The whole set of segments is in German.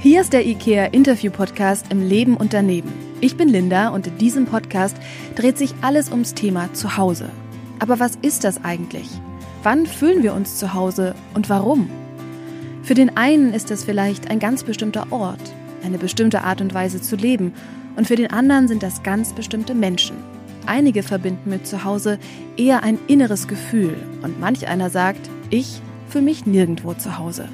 Hier ist der IKEA Interview Podcast im Leben und daneben. Ich bin Linda und in diesem Podcast dreht sich alles ums Thema Zuhause. Aber was ist das eigentlich? Wann fühlen wir uns zu Hause und warum? Für den einen ist es vielleicht ein ganz bestimmter Ort, eine bestimmte Art und Weise zu leben und für den anderen sind das ganz bestimmte Menschen. Einige verbinden mit Zuhause eher ein inneres Gefühl und manch einer sagt, ich fühle mich nirgendwo zu Hause.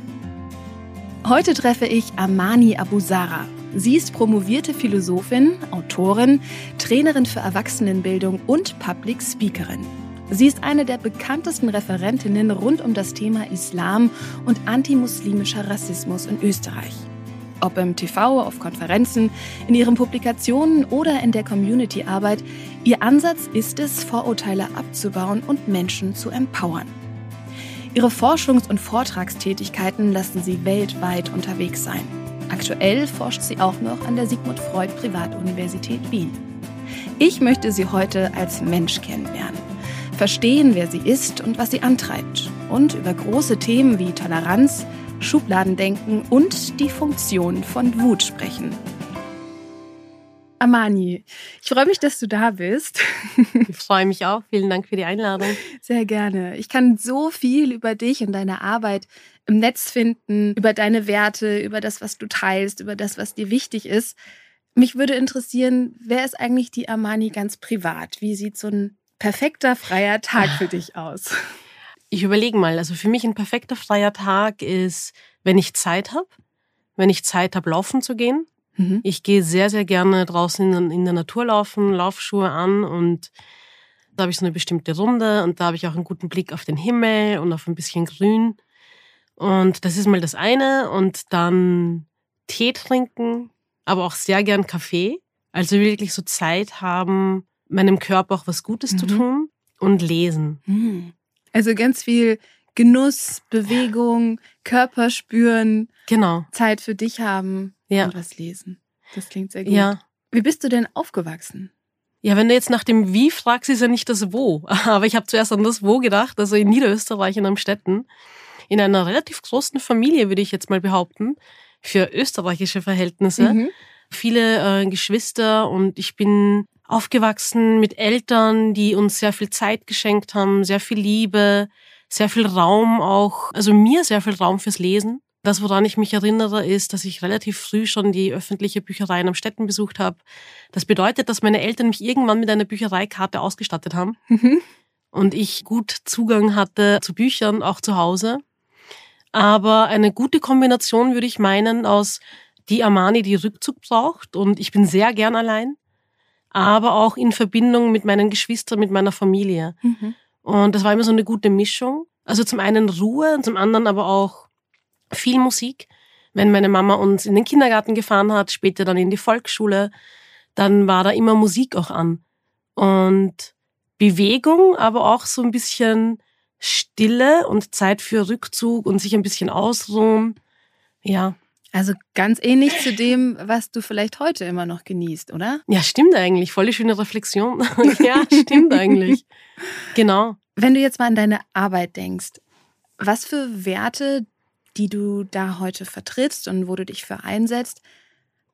Heute treffe ich Amani Abusara. Sie ist promovierte Philosophin, Autorin, Trainerin für Erwachsenenbildung und Public Speakerin. Sie ist eine der bekanntesten Referentinnen rund um das Thema Islam und antimuslimischer Rassismus in Österreich. Ob im TV, auf Konferenzen, in ihren Publikationen oder in der Community-Arbeit, ihr Ansatz ist es, Vorurteile abzubauen und Menschen zu empowern. Ihre Forschungs- und Vortragstätigkeiten lassen sie weltweit unterwegs sein. Aktuell forscht sie auch noch an der Sigmund Freud Privatuniversität Wien. Ich möchte sie heute als Mensch kennenlernen, verstehen, wer sie ist und was sie antreibt und über große Themen wie Toleranz, Schubladendenken und die Funktion von Wut sprechen. Amani, ich freue mich, dass du da bist. Ich freue mich auch. Vielen Dank für die Einladung. Sehr gerne. Ich kann so viel über dich und deine Arbeit im Netz finden, über deine Werte, über das, was du teilst, über das, was dir wichtig ist. Mich würde interessieren, wer ist eigentlich die Amani ganz privat? Wie sieht so ein perfekter freier Tag für dich aus? Ich überlege mal. Also für mich ein perfekter freier Tag ist, wenn ich Zeit habe, wenn ich Zeit habe, laufen zu gehen Mhm. Ich gehe sehr, sehr gerne draußen in, der Natur laufen, Laufschuhe an und da habe ich so eine bestimmte Runde und da habe ich auch einen guten Blick auf den Himmel und auf ein bisschen Grün. Und das ist mal das eine. Und dann Tee trinken, aber auch sehr gern Kaffee. Also wirklich so Zeit haben, meinem Körper auch was Gutes mhm. zu tun und lesen. Mhm. Also ganz viel Genuss, Bewegung, Körper spüren. Genau. Zeit für dich haben ja. und was lesen. Das klingt sehr gut. Ja. Wie bist du denn aufgewachsen? Ja, wenn du jetzt nach dem Wie fragst, ist ja nicht das Wo. Aber ich habe zuerst an das Wo gedacht, also in Niederösterreich in Amstetten. In einer relativ großen Familie, würde ich jetzt mal behaupten, für österreichische Verhältnisse. Mhm. Viele äh, Geschwister und ich bin aufgewachsen mit Eltern, die uns sehr viel Zeit geschenkt haben, sehr viel Liebe, sehr viel Raum auch, also mir sehr viel Raum fürs Lesen. Das, woran ich mich erinnere, ist, dass ich relativ früh schon die öffentliche Bücherei in Amstetten besucht habe. Das bedeutet, dass meine Eltern mich irgendwann mit einer Büchereikarte ausgestattet haben mhm. und ich gut Zugang hatte zu Büchern, auch zu Hause. Aber eine gute Kombination würde ich meinen aus die Armani, die Rückzug braucht und ich bin sehr gern allein, aber auch in Verbindung mit meinen Geschwistern, mit meiner Familie. Mhm. Und das war immer so eine gute Mischung. Also zum einen Ruhe und zum anderen aber auch viel Musik. Wenn meine Mama uns in den Kindergarten gefahren hat, später dann in die Volksschule, dann war da immer Musik auch an. Und Bewegung, aber auch so ein bisschen Stille und Zeit für Rückzug und sich ein bisschen ausruhen. Ja. Also ganz ähnlich zu dem, was du vielleicht heute immer noch genießt, oder? Ja, stimmt eigentlich. Voll die schöne Reflexion. ja, stimmt eigentlich. Genau. Wenn du jetzt mal an deine Arbeit denkst, was für Werte, die du da heute vertrittst und wo du dich für einsetzt,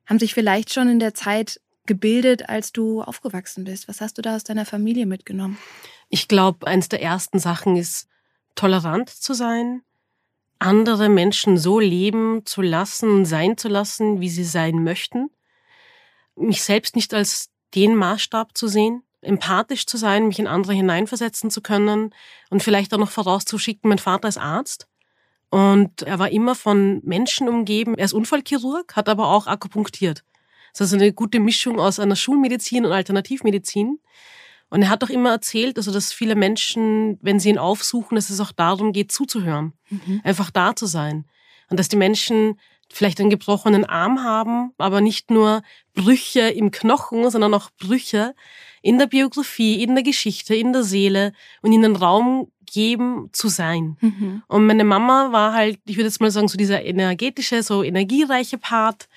haben sich vielleicht schon in der Zeit gebildet, als du aufgewachsen bist? Was hast du da aus deiner Familie mitgenommen? Ich glaube, eins der ersten Sachen ist, tolerant zu sein, andere Menschen so leben zu lassen, sein zu lassen, wie sie sein möchten, mich selbst nicht als den Maßstab zu sehen, empathisch zu sein, mich in andere hineinversetzen zu können und vielleicht auch noch vorauszuschicken, mein Vater ist Arzt und er war immer von Menschen umgeben. Er ist Unfallchirurg, hat aber auch akupunktiert. Das ist also eine gute Mischung aus einer Schulmedizin und Alternativmedizin. Und er hat auch immer erzählt, also dass viele Menschen, wenn sie ihn aufsuchen, dass es auch darum geht, zuzuhören, mhm. einfach da zu sein. Und dass die Menschen vielleicht einen gebrochenen Arm haben, aber nicht nur Brüche im Knochen, sondern auch Brüche in der Biografie, in der Geschichte, in der Seele und ihnen Raum geben zu sein. Mhm. Und meine Mama war halt, ich würde jetzt mal sagen, so dieser energetische, so energiereiche Part,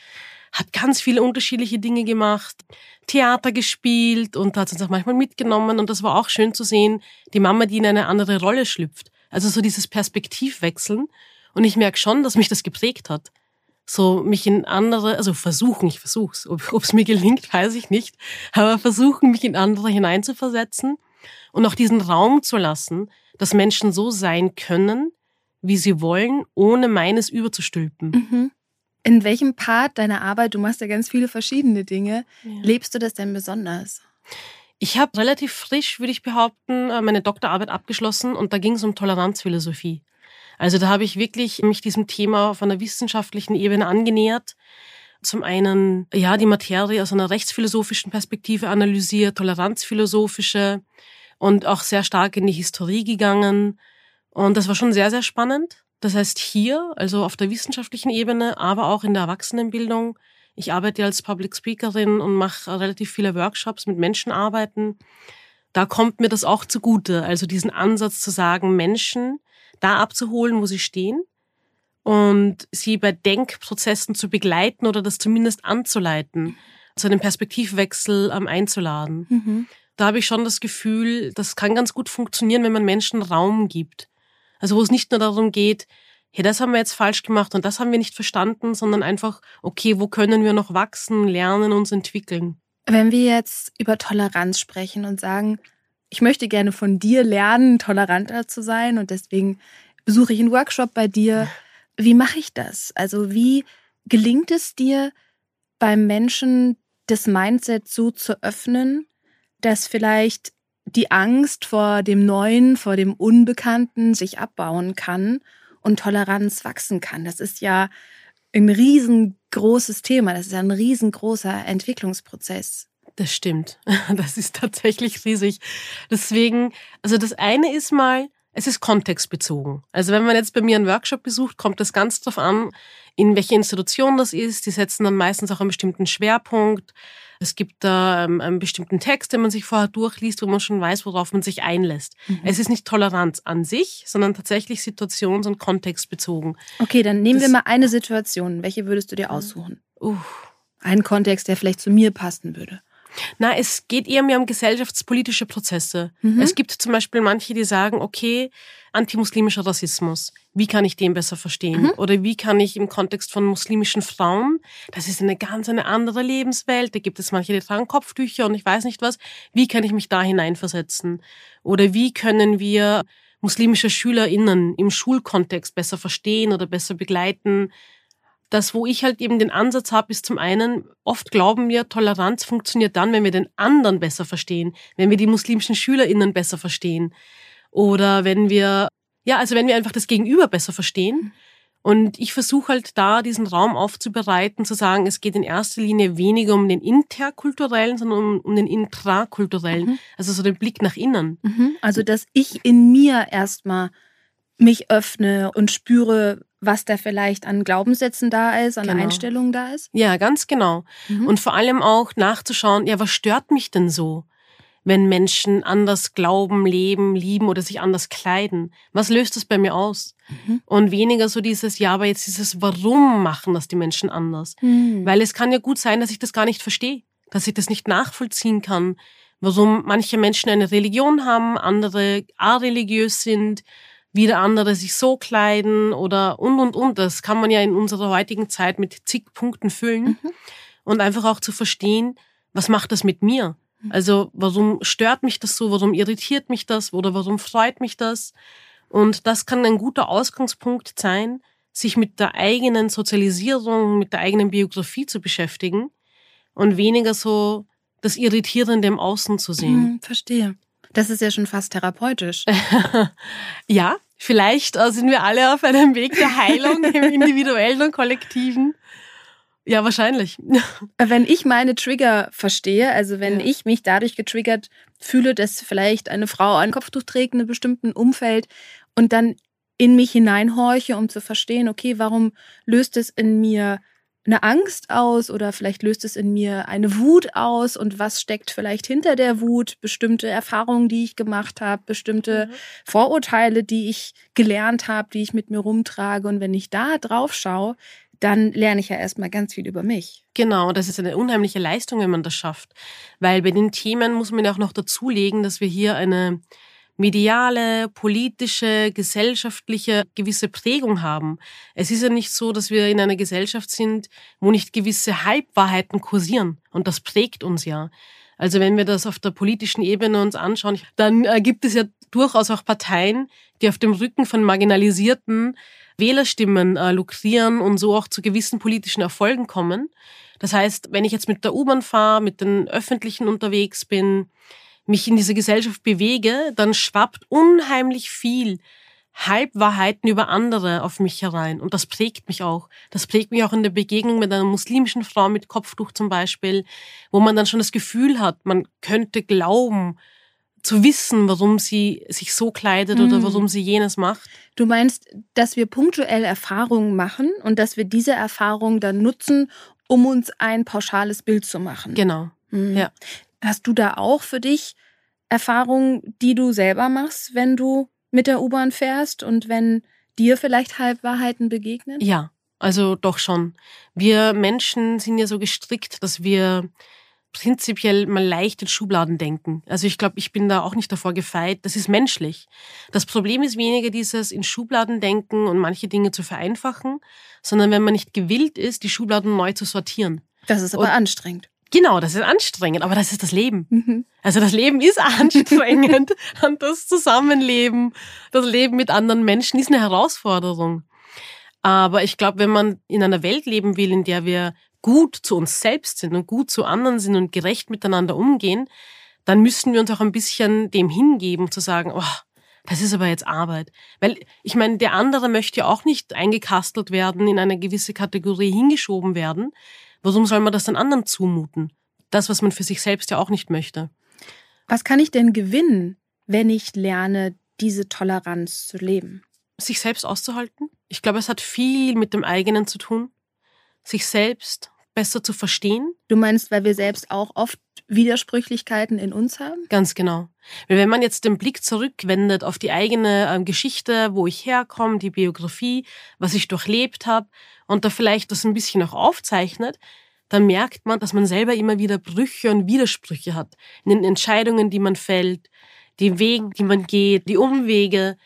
hat ganz viele unterschiedliche Dinge gemacht, Theater gespielt und hat uns auch manchmal mitgenommen und das war auch schön zu sehen, die Mama, die in eine andere Rolle schlüpft. Also so dieses Perspektivwechseln und ich merke schon, dass mich das geprägt hat. so mich in andere, also versuchen, ich versuch's, ob es mir gelingt, weiß ich nicht, aber versuchen, mich in andere hineinzuversetzen und auch diesen Raum zu lassen, dass Menschen so sein können, wie sie wollen, ohne meines überzustülpen. Mhm. In welchem Part deiner Arbeit, du machst ja ganz viele verschiedene Dinge, ja. lebst du das denn besonders? Ich habe relativ frisch, würde ich behaupten, äh, meine Doktorarbeit abgeschlossen und da ging es um Toleranzphilosophie. Also da habe ich wirklich mich diesem Thema auf einer wissenschaftlichen Ebene angenähert. Zum einen, ja, die Materie aus einer rechtsphilosophischen Perspektive analysiert, toleranzphilosophische und auch sehr stark in die Historie gegangen. Und das war schon sehr, sehr spannend. Das heißt hier, also auf der wissenschaftlichen Ebene, aber auch in der Erwachsenenbildung. Ich arbeite als Public Speakerin und mache relativ viele Workshops mit Menschen arbeiten. Da kommt mir das auch zugute. Also diesen Ansatz zu sagen, Menschen da abzuholen, wo sie stehen und sie bei Denkprozessen zu begleiten oder das zumindest anzuleiten, zu einem Perspektivwechsel ähm, einzuladen. Mhm. Da habe ich schon das Gefühl, das kann ganz gut funktionieren, wenn man Menschen Raum gibt. Also wo es nicht nur darum geht, hey, das haben wir jetzt falsch gemacht und das haben wir nicht verstanden, sondern einfach, okay, wo können wir noch wachsen, lernen, uns entwickeln. Wenn wir jetzt über Toleranz sprechen und sagen, ich möchte gerne von dir lernen, toleranter zu sein und deswegen besuche ich einen Workshop bei dir. Wie mache ich das? Also wie gelingt es dir beim Menschen das Mindset so zu öffnen, dass vielleicht die Angst vor dem Neuen, vor dem Unbekannten sich abbauen kann und Toleranz wachsen kann? Das ist ja ein riesengroßes Thema, das ist ja ein riesengroßer Entwicklungsprozess. Das stimmt. Das ist tatsächlich riesig. Deswegen, also das eine ist mal, es ist kontextbezogen. Also wenn man jetzt bei mir einen Workshop besucht, kommt das ganz drauf an, in welche Institution das ist. Die setzen dann meistens auch einen bestimmten Schwerpunkt. Es gibt da ähm, einen bestimmten Text, den man sich vorher durchliest, wo man schon weiß, worauf man sich einlässt. Mhm. Es ist nicht Toleranz an sich, sondern tatsächlich situations- und kontextbezogen. Okay, dann nehmen das, wir mal eine Situation. Welche würdest du dir aussuchen? Uh. Einen Kontext, der vielleicht zu mir passen würde. Na, es geht eher mehr um gesellschaftspolitische Prozesse. Mhm. Es gibt zum Beispiel manche, die sagen, okay, antimuslimischer Rassismus, wie kann ich den besser verstehen? Mhm. Oder wie kann ich im Kontext von muslimischen Frauen, das ist eine ganz eine andere Lebenswelt, da gibt es manche, die tragen Kopftücher und ich weiß nicht was, wie kann ich mich da hineinversetzen? Oder wie können wir muslimische SchülerInnen im Schulkontext besser verstehen oder besser begleiten? Das, wo ich halt eben den Ansatz habe, ist zum einen, oft glauben wir, Toleranz funktioniert dann, wenn wir den anderen besser verstehen, wenn wir die muslimischen SchülerInnen besser verstehen. Oder wenn wir, ja, also wenn wir einfach das Gegenüber besser verstehen. Und ich versuche halt da diesen Raum aufzubereiten, zu sagen, es geht in erster Linie weniger um den interkulturellen, sondern um, um den intrakulturellen. Mhm. Also so den Blick nach innen. Mhm. Also, dass ich in mir erstmal mich öffne und spüre, was da vielleicht an Glaubenssätzen da ist, an genau. Einstellungen da ist? Ja, ganz genau. Mhm. Und vor allem auch nachzuschauen, ja, was stört mich denn so? Wenn Menschen anders glauben, leben, lieben oder sich anders kleiden. Was löst das bei mir aus? Mhm. Und weniger so dieses, ja, aber jetzt dieses Warum machen das die Menschen anders? Mhm. Weil es kann ja gut sein, dass ich das gar nicht verstehe, dass ich das nicht nachvollziehen kann, warum manche Menschen eine Religion haben, andere areligiös sind, wieder andere sich so kleiden oder und und und. Das kann man ja in unserer heutigen Zeit mit zig Punkten füllen mhm. und einfach auch zu verstehen, was macht das mit mir? Mhm. Also warum stört mich das so? Warum irritiert mich das? Oder warum freut mich das? Und das kann ein guter Ausgangspunkt sein, sich mit der eigenen Sozialisierung, mit der eigenen Biografie zu beschäftigen und weniger so das Irritierende im Außen zu sehen. Mhm, verstehe. Das ist ja schon fast therapeutisch. ja, vielleicht äh, sind wir alle auf einem Weg der Heilung im individuellen und kollektiven. Ja, wahrscheinlich. Wenn ich meine Trigger verstehe, also wenn ja. ich mich dadurch getriggert fühle, dass vielleicht eine Frau ein Kopftuch trägt in einem bestimmten Umfeld und dann in mich hineinhorche, um zu verstehen, okay, warum löst es in mir eine Angst aus oder vielleicht löst es in mir eine Wut aus und was steckt vielleicht hinter der Wut, bestimmte Erfahrungen, die ich gemacht habe, bestimmte mhm. Vorurteile, die ich gelernt habe, die ich mit mir rumtrage und wenn ich da drauf schaue, dann lerne ich ja erstmal ganz viel über mich. Genau, das ist eine unheimliche Leistung, wenn man das schafft, weil bei den Themen muss man ja auch noch dazulegen, dass wir hier eine mediale, politische, gesellschaftliche gewisse Prägung haben. Es ist ja nicht so, dass wir in einer Gesellschaft sind, wo nicht gewisse Halbwahrheiten kursieren. Und das prägt uns ja. Also wenn wir das auf der politischen Ebene uns anschauen, dann äh, gibt es ja durchaus auch Parteien, die auf dem Rücken von marginalisierten Wählerstimmen äh, lukrieren und so auch zu gewissen politischen Erfolgen kommen. Das heißt, wenn ich jetzt mit der U-Bahn fahre, mit den Öffentlichen unterwegs bin, mich in dieser Gesellschaft bewege, dann schwappt unheimlich viel Halbwahrheiten über andere auf mich herein. Und das prägt mich auch. Das prägt mich auch in der Begegnung mit einer muslimischen Frau mit Kopftuch zum Beispiel, wo man dann schon das Gefühl hat, man könnte glauben, zu wissen, warum sie sich so kleidet oder warum sie jenes macht. Du meinst, dass wir punktuell Erfahrungen machen und dass wir diese Erfahrungen dann nutzen, um uns ein pauschales Bild zu machen. Genau. Mhm. Ja. Hast du da auch für dich Erfahrungen, die du selber machst, wenn du mit der U-Bahn fährst und wenn dir vielleicht Halbwahrheiten begegnen? Ja, also doch schon. Wir Menschen sind ja so gestrickt, dass wir prinzipiell mal leicht in Schubladen denken. Also ich glaube, ich bin da auch nicht davor gefeit. Das ist menschlich. Das Problem ist weniger dieses in Schubladen denken und manche Dinge zu vereinfachen, sondern wenn man nicht gewillt ist, die Schubladen neu zu sortieren. Das ist aber und anstrengend. Genau, das ist anstrengend, aber das ist das Leben. Mhm. Also das Leben ist anstrengend und das Zusammenleben, das Leben mit anderen Menschen ist eine Herausforderung. Aber ich glaube, wenn man in einer Welt leben will, in der wir gut zu uns selbst sind und gut zu anderen sind und gerecht miteinander umgehen, dann müssen wir uns auch ein bisschen dem hingeben, zu sagen, oh, das ist aber jetzt Arbeit. Weil ich meine, der andere möchte ja auch nicht eingekastelt werden, in eine gewisse Kategorie hingeschoben werden. Warum soll man das den anderen zumuten? Das, was man für sich selbst ja auch nicht möchte. Was kann ich denn gewinnen, wenn ich lerne, diese Toleranz zu leben? Sich selbst auszuhalten. Ich glaube, es hat viel mit dem eigenen zu tun. Sich selbst besser zu verstehen. Du meinst, weil wir selbst auch oft Widersprüchlichkeiten in uns haben? Ganz genau. Weil wenn man jetzt den Blick zurückwendet auf die eigene ähm, Geschichte, wo ich herkomme, die Biografie, was ich durchlebt habe und da vielleicht das ein bisschen auch aufzeichnet, dann merkt man, dass man selber immer wieder Brüche und Widersprüche hat in den Entscheidungen, die man fällt, die Wege, die man geht, die Umwege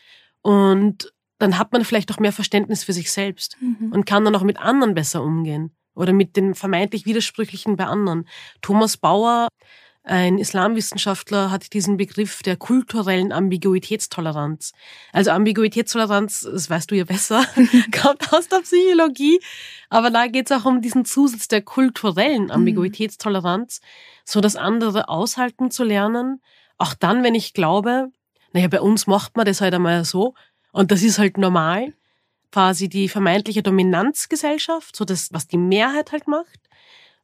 und dann hat man vielleicht auch mehr Verständnis für sich selbst mhm. und kann dann auch mit anderen besser umgehen oder mit den vermeintlich Widersprüchlichen bei anderen. Thomas Bauer, ein Islamwissenschaftler, hat diesen Begriff der kulturellen Ambiguitätstoleranz. Also Ambiguitätstoleranz, das weißt du ja besser, kommt aus der Psychologie, aber da geht es auch um diesen Zusatz der kulturellen mhm. Ambiguitätstoleranz, so das andere aushalten zu lernen. Auch dann, wenn ich glaube, naja, bei uns macht man das halt einmal so und das ist halt normal quasi die vermeintliche Dominanzgesellschaft, so das, was die Mehrheit halt macht,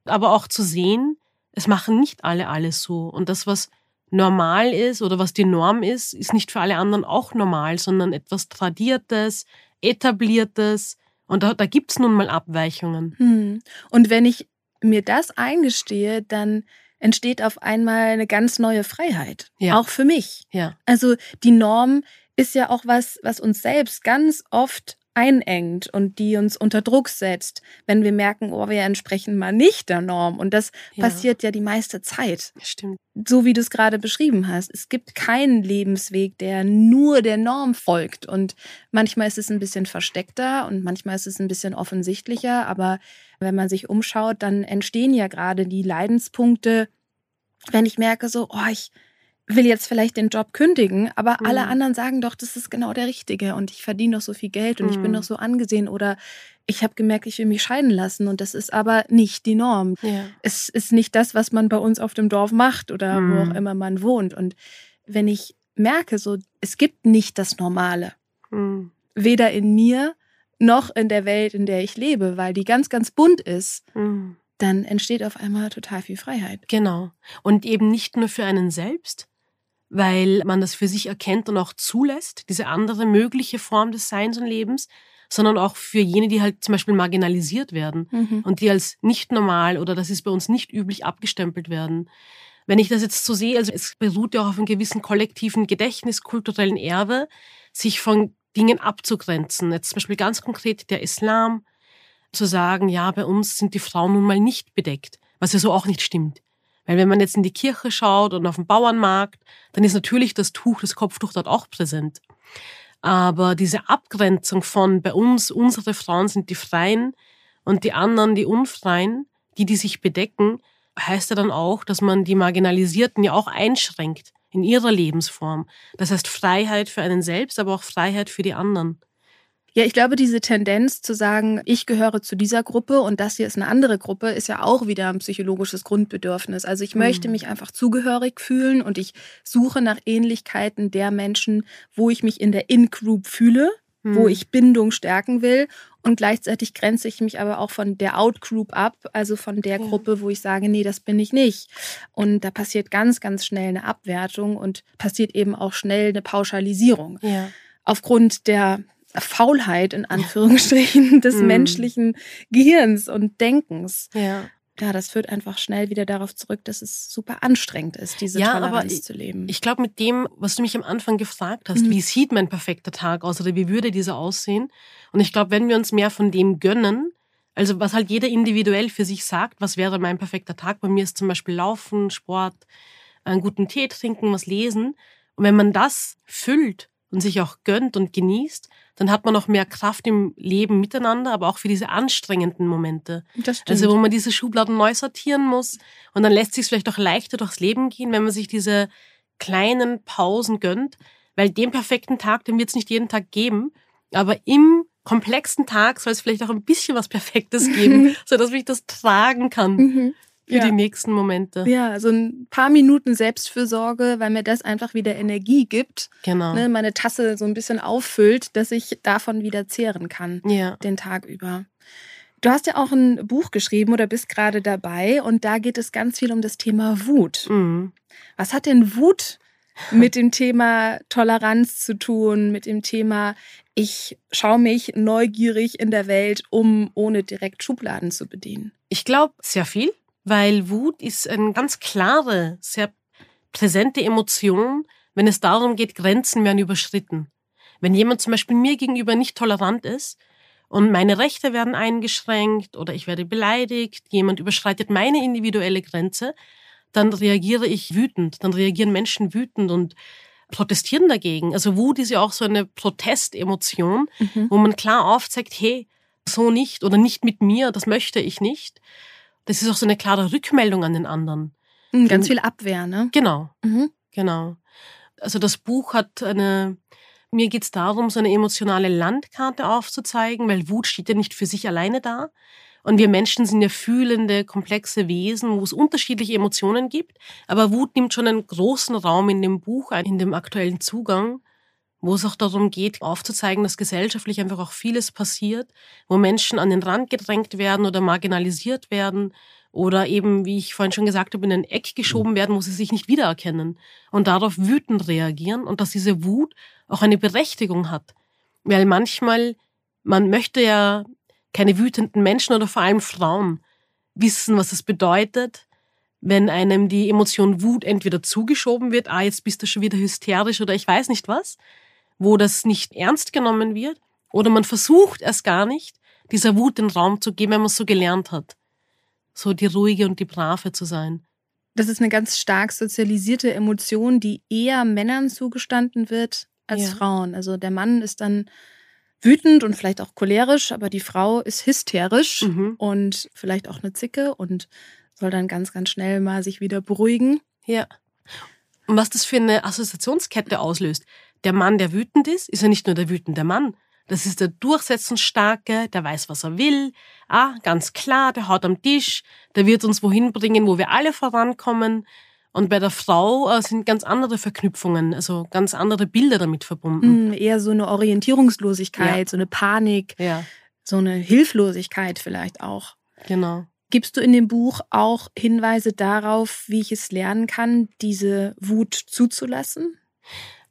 aber auch zu sehen, es machen nicht alle alles so. Und das, was normal ist oder was die Norm ist, ist nicht für alle anderen auch normal, sondern etwas Tradiertes, Etabliertes. Und da, da gibt's nun mal Abweichungen. Hm. Und wenn ich mir das eingestehe, dann entsteht auf einmal eine ganz neue Freiheit. Ja. Auch für mich. Ja. Also die Norm ist ja auch was, was uns selbst ganz oft einengt und die uns unter Druck setzt, wenn wir merken, oh, wir entsprechen mal nicht der Norm. Und das ja. passiert ja die meiste Zeit. Stimmt. So wie du es gerade beschrieben hast. Es gibt keinen Lebensweg, der nur der Norm folgt. Und manchmal ist es ein bisschen versteckter und manchmal ist es ein bisschen offensichtlicher. Aber wenn man sich umschaut, dann entstehen ja gerade die Leidenspunkte, wenn ich merke so, oh, ich will jetzt vielleicht den Job kündigen, aber mhm. alle anderen sagen doch, das ist genau der richtige und ich verdiene doch so viel Geld und mhm. ich bin mhm. doch so angesehen oder ich habe gemerkt, ich will mich scheiden lassen und das ist aber nicht die Norm. Ja. Es ist nicht das, was man bei uns auf dem Dorf macht oder mhm. wo auch mhm. immer man wohnt und wenn ich merke, so es gibt nicht das Normale, mhm. weder in mir noch in der Welt, in der ich lebe, weil die ganz, ganz bunt ist dann entsteht auf einmal total viel Freiheit. Genau. Und eben nicht nur für einen selbst, weil man das für sich erkennt und auch zulässt, diese andere mögliche Form des Seins und Lebens, sondern auch für jene, die halt zum Beispiel marginalisiert werden mhm. und die als nicht normal oder das ist bei uns nicht üblich abgestempelt werden. Wenn ich das jetzt so sehe, also es beruht ja auch auf einem gewissen kollektiven Gedächtnis, kulturellen Erbe, sich von Dingen abzugrenzen. Jetzt zum Beispiel ganz konkret der Islam, zu sagen, ja, bei uns sind die Frauen nun mal nicht bedeckt, was ja so auch nicht stimmt. Weil wenn man jetzt in die Kirche schaut und auf den Bauernmarkt, dann ist natürlich das Tuch, das Kopftuch dort auch präsent. Aber diese Abgrenzung von bei uns, unsere Frauen sind die Freien und die anderen die Unfreien, die, die sich bedecken, heißt ja dann auch, dass man die Marginalisierten ja auch einschränkt in ihrer Lebensform. Das heißt Freiheit für einen selbst, aber auch Freiheit für die anderen. Ja, ich glaube, diese Tendenz zu sagen, ich gehöre zu dieser Gruppe und das hier ist eine andere Gruppe, ist ja auch wieder ein psychologisches Grundbedürfnis. Also ich möchte mhm. mich einfach zugehörig fühlen und ich suche nach Ähnlichkeiten der Menschen, wo ich mich in der In-Group fühle, wo mhm. ich Bindung stärken will. Und gleichzeitig grenze ich mich aber auch von der Out-Group ab, also von der ja. Gruppe, wo ich sage, nee, das bin ich nicht. Und da passiert ganz, ganz schnell eine Abwertung und passiert eben auch schnell eine Pauschalisierung. Ja. Aufgrund der Faulheit in Anführungsstrichen des mm. menschlichen Gehirns und Denkens. Ja. Ja, das führt einfach schnell wieder darauf zurück, dass es super anstrengend ist, diese ja, Toleranz aber zu leben. Ich glaube, mit dem, was du mich am Anfang gefragt hast, mhm. wie sieht mein perfekter Tag aus oder wie würde dieser aussehen? Und ich glaube, wenn wir uns mehr von dem gönnen, also was halt jeder individuell für sich sagt, was wäre mein perfekter Tag? Bei mir ist zum Beispiel Laufen, Sport, einen guten Tee trinken, was lesen. Und wenn man das füllt und sich auch gönnt und genießt, dann hat man noch mehr Kraft im Leben miteinander, aber auch für diese anstrengenden Momente. Das stimmt. Also wo man diese Schubladen neu sortieren muss und dann lässt sich vielleicht auch leichter durchs Leben gehen, wenn man sich diese kleinen Pausen gönnt, weil den perfekten Tag, den wird es nicht jeden Tag geben, aber im komplexen Tag soll es vielleicht auch ein bisschen was Perfektes geben, so dass ich das tragen kann. Mhm für ja. die nächsten Momente. Ja, so ein paar Minuten Selbstfürsorge, weil mir das einfach wieder Energie gibt. Genau. Ne, meine Tasse so ein bisschen auffüllt, dass ich davon wieder zehren kann. Ja. Den Tag über. Du hast ja auch ein Buch geschrieben oder bist gerade dabei und da geht es ganz viel um das Thema Wut. Mhm. Was hat denn Wut mit dem Thema Toleranz zu tun, mit dem Thema ich schaue mich neugierig in der Welt um, ohne direkt Schubladen zu bedienen? Ich glaube, sehr viel weil Wut ist eine ganz klare, sehr präsente Emotion, wenn es darum geht, Grenzen werden überschritten. Wenn jemand zum Beispiel mir gegenüber nicht tolerant ist und meine Rechte werden eingeschränkt oder ich werde beleidigt, jemand überschreitet meine individuelle Grenze, dann reagiere ich wütend, dann reagieren Menschen wütend und protestieren dagegen. Also Wut ist ja auch so eine Protestemotion, mhm. wo man klar aufzeigt, hey, so nicht oder nicht mit mir, das möchte ich nicht das ist auch so eine klare Rückmeldung an den anderen. Mhm, ganz viel Abwehr, ne? Genau, mhm. genau. Also das Buch hat eine, mir geht es darum, so eine emotionale Landkarte aufzuzeigen, weil Wut steht ja nicht für sich alleine da. Und wir Menschen sind ja fühlende, komplexe Wesen, wo es unterschiedliche Emotionen gibt. Aber Wut nimmt schon einen großen Raum in dem Buch ein, in dem aktuellen Zugang wo es auch darum geht, aufzuzeigen, dass gesellschaftlich einfach auch vieles passiert, wo Menschen an den Rand gedrängt werden oder marginalisiert werden oder eben, wie ich vorhin schon gesagt habe, in ein Eck geschoben werden, wo sie sich nicht wiedererkennen und darauf wütend reagieren und dass diese Wut auch eine Berechtigung hat. Weil manchmal, man möchte ja keine wütenden Menschen oder vor allem Frauen wissen, was es bedeutet, wenn einem die Emotion Wut entweder zugeschoben wird, ah, jetzt bist du schon wieder hysterisch oder ich weiß nicht was, wo das nicht ernst genommen wird oder man versucht erst gar nicht, dieser Wut den Raum zu geben, wenn man es so gelernt hat. So die ruhige und die brave zu sein. Das ist eine ganz stark sozialisierte Emotion, die eher Männern zugestanden wird als ja. Frauen. Also der Mann ist dann wütend und vielleicht auch cholerisch, aber die Frau ist hysterisch mhm. und vielleicht auch eine Zicke und soll dann ganz, ganz schnell mal sich wieder beruhigen. Ja. Und was das für eine Assoziationskette auslöst der Mann, der wütend ist, ist ja nicht nur der wütende Mann. Das ist der durchsetzungsstarke, der weiß, was er will. Ah, ganz klar, der haut am Tisch, der wird uns wohin bringen, wo wir alle vorankommen. Und bei der Frau äh, sind ganz andere Verknüpfungen, also ganz andere Bilder damit verbunden. Mm, eher so eine Orientierungslosigkeit, ja. so eine Panik, ja. so eine Hilflosigkeit vielleicht auch. Genau. Gibst du in dem Buch auch Hinweise darauf, wie ich es lernen kann, diese Wut zuzulassen?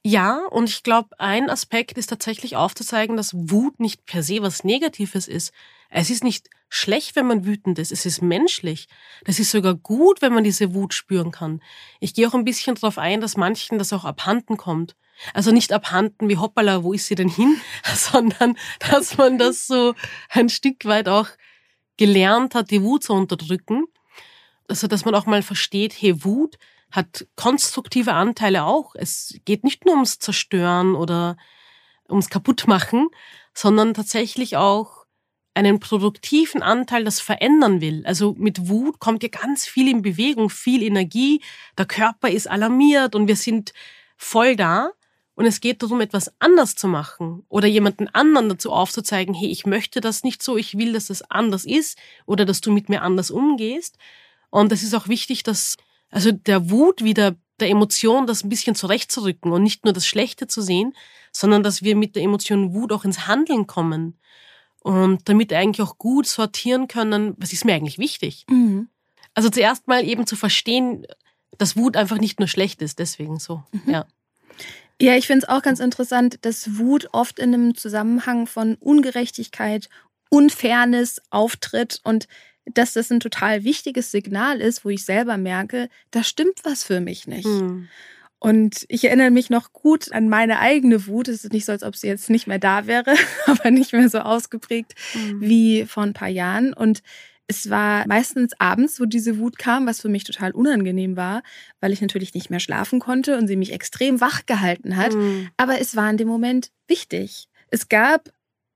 Ja, und ich glaube, ein Aspekt ist tatsächlich aufzuzeigen, dass Wut nicht per se was Negatives ist. Es ist nicht schlecht, wenn man wütend ist. Es ist menschlich. Das ist sogar gut, wenn man diese Wut spüren kann. Ich gehe auch ein bisschen darauf ein, dass manchen das auch abhanden kommt. Also nicht abhanden wie hoppala, wo ist sie denn hin, sondern dass man das so ein Stück weit auch gelernt hat, die Wut zu unterdrücken. Also, dass man auch mal versteht, hey, Wut hat konstruktive Anteile auch. Es geht nicht nur ums Zerstören oder ums Kaputtmachen, sondern tatsächlich auch einen produktiven Anteil, das verändern will. Also mit Wut kommt ja ganz viel in Bewegung, viel Energie. Der Körper ist alarmiert und wir sind voll da. Und es geht darum, etwas anders zu machen oder jemanden anderen dazu aufzuzeigen, hey, ich möchte das nicht so, ich will, dass das anders ist oder dass du mit mir anders umgehst. Und es ist auch wichtig, dass also der Wut wieder der Emotion das ein bisschen zurechtzurücken und nicht nur das Schlechte zu sehen, sondern dass wir mit der Emotion Wut auch ins Handeln kommen und damit eigentlich auch gut sortieren können, was ist mir eigentlich wichtig. Mhm. Also zuerst mal eben zu verstehen, dass Wut einfach nicht nur schlecht ist, deswegen so, mhm. ja. Ja, ich finde es auch ganz interessant, dass Wut oft in einem Zusammenhang von Ungerechtigkeit, Unfairness auftritt und dass das ein total wichtiges Signal ist, wo ich selber merke, da stimmt was für mich nicht. Mhm. Und ich erinnere mich noch gut an meine eigene Wut. Es ist nicht so, als ob sie jetzt nicht mehr da wäre, aber nicht mehr so ausgeprägt mhm. wie vor ein paar Jahren. Und es war meistens abends, wo diese Wut kam, was für mich total unangenehm war, weil ich natürlich nicht mehr schlafen konnte und sie mich extrem wach gehalten hat. Mhm. Aber es war in dem Moment wichtig. Es gab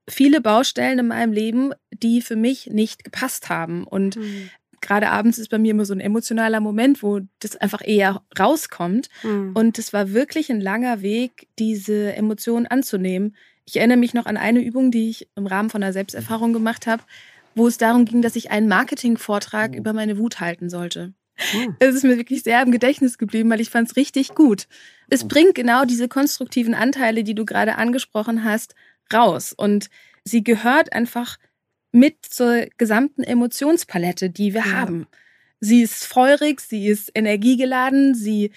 viele Baustellen in meinem Leben, die für mich nicht gepasst haben. Und mhm. gerade abends ist bei mir immer so ein emotionaler Moment, wo das einfach eher rauskommt. Mhm. Und es war wirklich ein langer Weg, diese Emotionen anzunehmen. Ich erinnere mich noch an eine Übung, die ich im Rahmen von einer Selbsterfahrung gemacht habe wo es darum ging, dass ich einen Marketingvortrag über meine Wut halten sollte. Hm. Es ist mir wirklich sehr im Gedächtnis geblieben, weil ich fand es richtig gut. Es bringt genau diese konstruktiven Anteile, die du gerade angesprochen hast, raus. Und sie gehört einfach mit zur gesamten Emotionspalette, die wir ja. haben. Sie ist feurig, sie ist energiegeladen, sie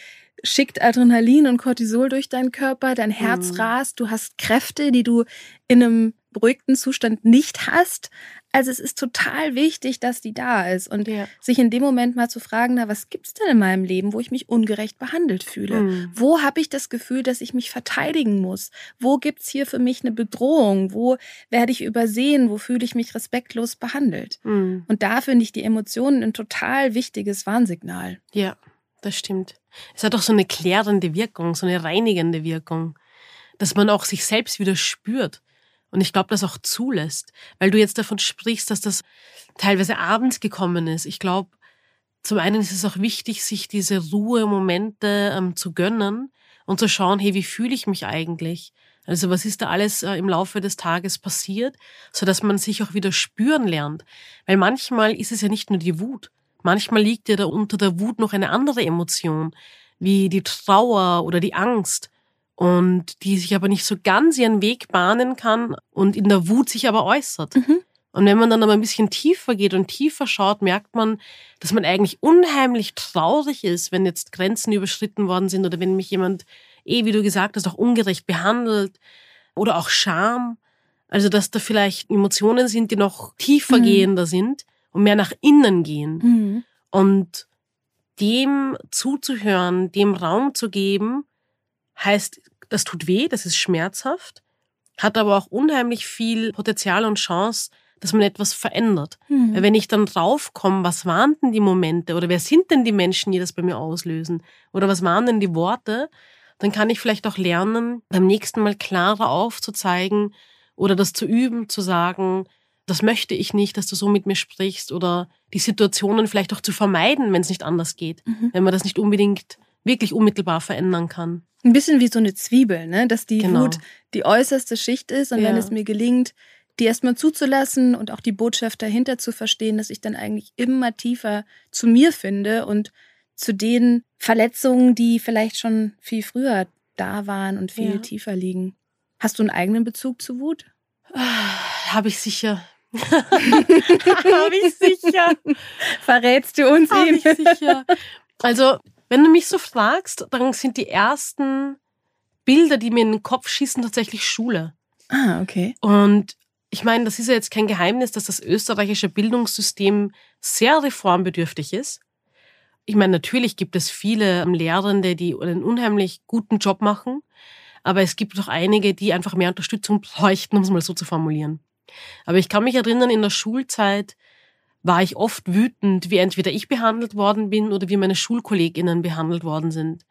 schickt Adrenalin und Cortisol durch deinen Körper, dein Herz mhm. rast, du hast Kräfte, die du in einem beruhigten Zustand nicht hast. Also es ist total wichtig, dass die da ist und ja. sich in dem Moment mal zu fragen, na, was gibt's denn in meinem Leben, wo ich mich ungerecht behandelt fühle? Mhm. Wo habe ich das Gefühl, dass ich mich verteidigen muss? Wo gibt's hier für mich eine Bedrohung? Wo werde ich übersehen? Wo fühle ich mich respektlos behandelt? Mhm. Und da finde ich die Emotionen ein total wichtiges Warnsignal. Ja, das stimmt. Es hat auch so eine klärende Wirkung, so eine reinigende Wirkung, dass man auch sich selbst wieder spürt und ich glaube, das auch zulässt, weil du jetzt davon sprichst, dass das teilweise abends gekommen ist. Ich glaube, zum einen ist es auch wichtig, sich diese Ruhemomente ähm, zu gönnen und zu schauen, hey, wie fühle ich mich eigentlich? Also was ist da alles äh, im Laufe des Tages passiert, so dass man sich auch wieder spüren lernt. Weil manchmal ist es ja nicht nur die Wut. Manchmal liegt ja da unter der Wut noch eine andere Emotion, wie die Trauer oder die Angst und die sich aber nicht so ganz ihren Weg bahnen kann und in der Wut sich aber äußert. Mhm. Und wenn man dann aber ein bisschen tiefer geht und tiefer schaut, merkt man, dass man eigentlich unheimlich traurig ist, wenn jetzt Grenzen überschritten worden sind oder wenn mich jemand, eh, wie du gesagt hast, auch ungerecht behandelt oder auch Scham. Also, dass da vielleicht Emotionen sind, die noch tiefer mhm. gehender sind und mehr nach innen gehen. Mhm. Und dem zuzuhören, dem Raum zu geben, heißt das tut weh, das ist schmerzhaft, hat aber auch unheimlich viel Potenzial und Chance, dass man etwas verändert. Mhm. Weil wenn ich dann draufkomme, was waren denn die Momente oder wer sind denn die Menschen, die das bei mir auslösen oder was waren denn die Worte, dann kann ich vielleicht auch lernen, beim nächsten Mal klarer aufzuzeigen oder das zu üben, zu sagen, das möchte ich nicht, dass du so mit mir sprichst oder die Situationen vielleicht auch zu vermeiden, wenn es nicht anders geht, mhm. wenn man das nicht unbedingt wirklich unmittelbar verändern kann. Ein bisschen wie so eine Zwiebel, ne? dass die genau. Wut die äußerste Schicht ist und ja. wenn es mir gelingt, die erstmal zuzulassen und auch die Botschaft dahinter zu verstehen, dass ich dann eigentlich immer tiefer zu mir finde und zu den Verletzungen, die vielleicht schon viel früher da waren und viel ja. tiefer liegen. Hast du einen eigenen Bezug zu Wut? Habe ich sicher. Habe ich sicher. Verrätst du uns Habe ich sicher. Also wenn du mich so fragst, dann sind die ersten Bilder, die mir in den Kopf schießen, tatsächlich Schule. Ah, okay. Und ich meine, das ist ja jetzt kein Geheimnis, dass das österreichische Bildungssystem sehr reformbedürftig ist. Ich meine, natürlich gibt es viele Lehrende, die einen unheimlich guten Job machen, aber es gibt auch einige, die einfach mehr Unterstützung bräuchten, um es mal so zu formulieren. Aber ich kann mich erinnern, in der Schulzeit war ich oft wütend, wie entweder ich behandelt worden bin oder wie meine Schulkolleginnen behandelt worden sind.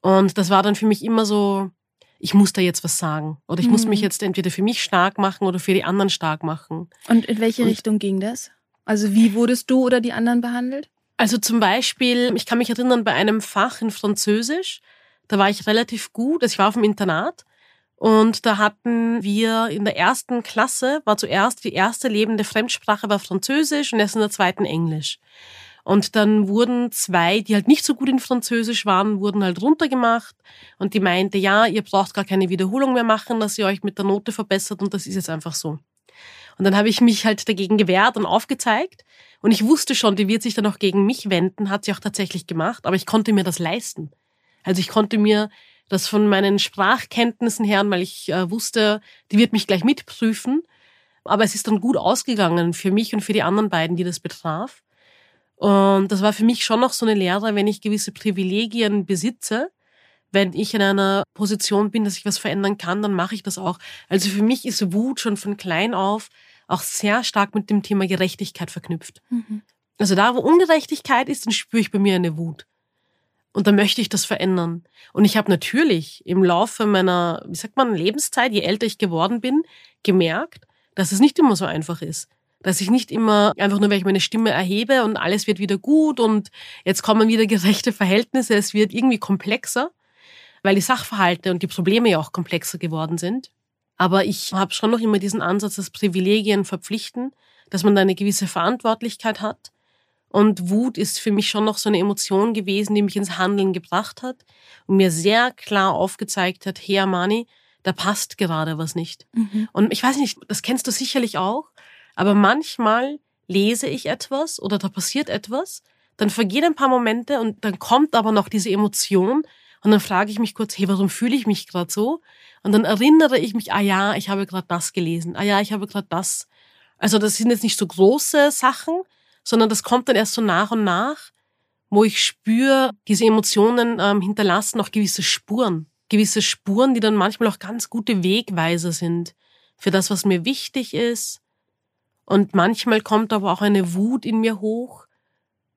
Und das war dann für mich immer so, ich muss da jetzt was sagen. Oder ich mhm. muss mich jetzt entweder für mich stark machen oder für die anderen stark machen. Und in welche Und, Richtung ging das? Also wie wurdest du oder die anderen behandelt? Also zum Beispiel, ich kann mich erinnern, bei einem Fach in Französisch, da war ich relativ gut, also ich war auf dem Internat und da hatten wir in der ersten Klasse, war zuerst die erste lebende Fremdsprache war Französisch und erst in der zweiten Englisch. Und dann wurden zwei, die halt nicht so gut in Französisch waren, wurden halt runtergemacht. Und die meinte, ja, ihr braucht gar keine Wiederholung mehr machen, dass ihr euch mit der Note verbessert und das ist jetzt einfach so. Und dann habe ich mich halt dagegen gewehrt und aufgezeigt. Und ich wusste schon, die wird sich dann auch gegen mich wenden, hat sie auch tatsächlich gemacht, aber ich konnte mir das leisten. Also ich konnte mir das von meinen Sprachkenntnissen her, weil ich äh, wusste, die wird mich gleich mitprüfen. Aber es ist dann gut ausgegangen für mich und für die anderen beiden, die das betraf. Und das war für mich schon noch so eine Lehre, wenn ich gewisse Privilegien besitze, wenn ich in einer Position bin, dass ich was verändern kann, dann mache ich das auch. Also für mich ist Wut schon von klein auf auch sehr stark mit dem Thema Gerechtigkeit verknüpft. Mhm. Also da, wo Ungerechtigkeit ist, dann spüre ich bei mir eine Wut. Und da möchte ich das verändern. Und ich habe natürlich im Laufe meiner, wie sagt man, Lebenszeit, je älter ich geworden bin, gemerkt, dass es nicht immer so einfach ist. Dass ich nicht immer einfach nur, weil ich meine Stimme erhebe und alles wird wieder gut und jetzt kommen wieder gerechte Verhältnisse, es wird irgendwie komplexer, weil die Sachverhalte und die Probleme ja auch komplexer geworden sind. Aber ich habe schon noch immer diesen Ansatz, dass Privilegien verpflichten, dass man da eine gewisse Verantwortlichkeit hat und Wut ist für mich schon noch so eine Emotion gewesen, die mich ins Handeln gebracht hat und mir sehr klar aufgezeigt hat, hey Amani, da passt gerade was nicht. Mhm. Und ich weiß nicht, das kennst du sicherlich auch, aber manchmal lese ich etwas oder da passiert etwas, dann vergehen ein paar Momente und dann kommt aber noch diese Emotion und dann frage ich mich kurz, hey, warum fühle ich mich gerade so? Und dann erinnere ich mich, ah ja, ich habe gerade das gelesen, ah ja, ich habe gerade das. Also das sind jetzt nicht so große Sachen, sondern das kommt dann erst so nach und nach, wo ich spüre, diese Emotionen ähm, hinterlassen auch gewisse Spuren. Gewisse Spuren, die dann manchmal auch ganz gute Wegweiser sind für das, was mir wichtig ist. Und manchmal kommt aber auch eine Wut in mir hoch,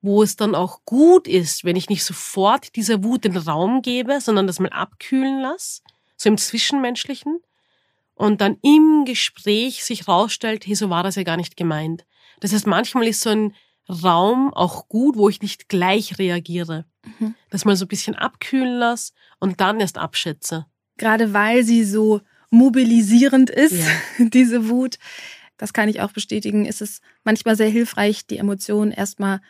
wo es dann auch gut ist, wenn ich nicht sofort dieser Wut den Raum gebe, sondern das mal abkühlen lasse, so im Zwischenmenschlichen, und dann im Gespräch sich rausstellt, hey, so war das ja gar nicht gemeint. Das heißt, manchmal ist so ein Raum auch gut, wo ich nicht gleich reagiere. Mhm. Das mal so ein bisschen abkühlen lasse und dann erst abschätze. Gerade weil sie so mobilisierend ist, ja. diese Wut, das kann ich auch bestätigen, ist es manchmal sehr hilfreich, die Emotionen erstmal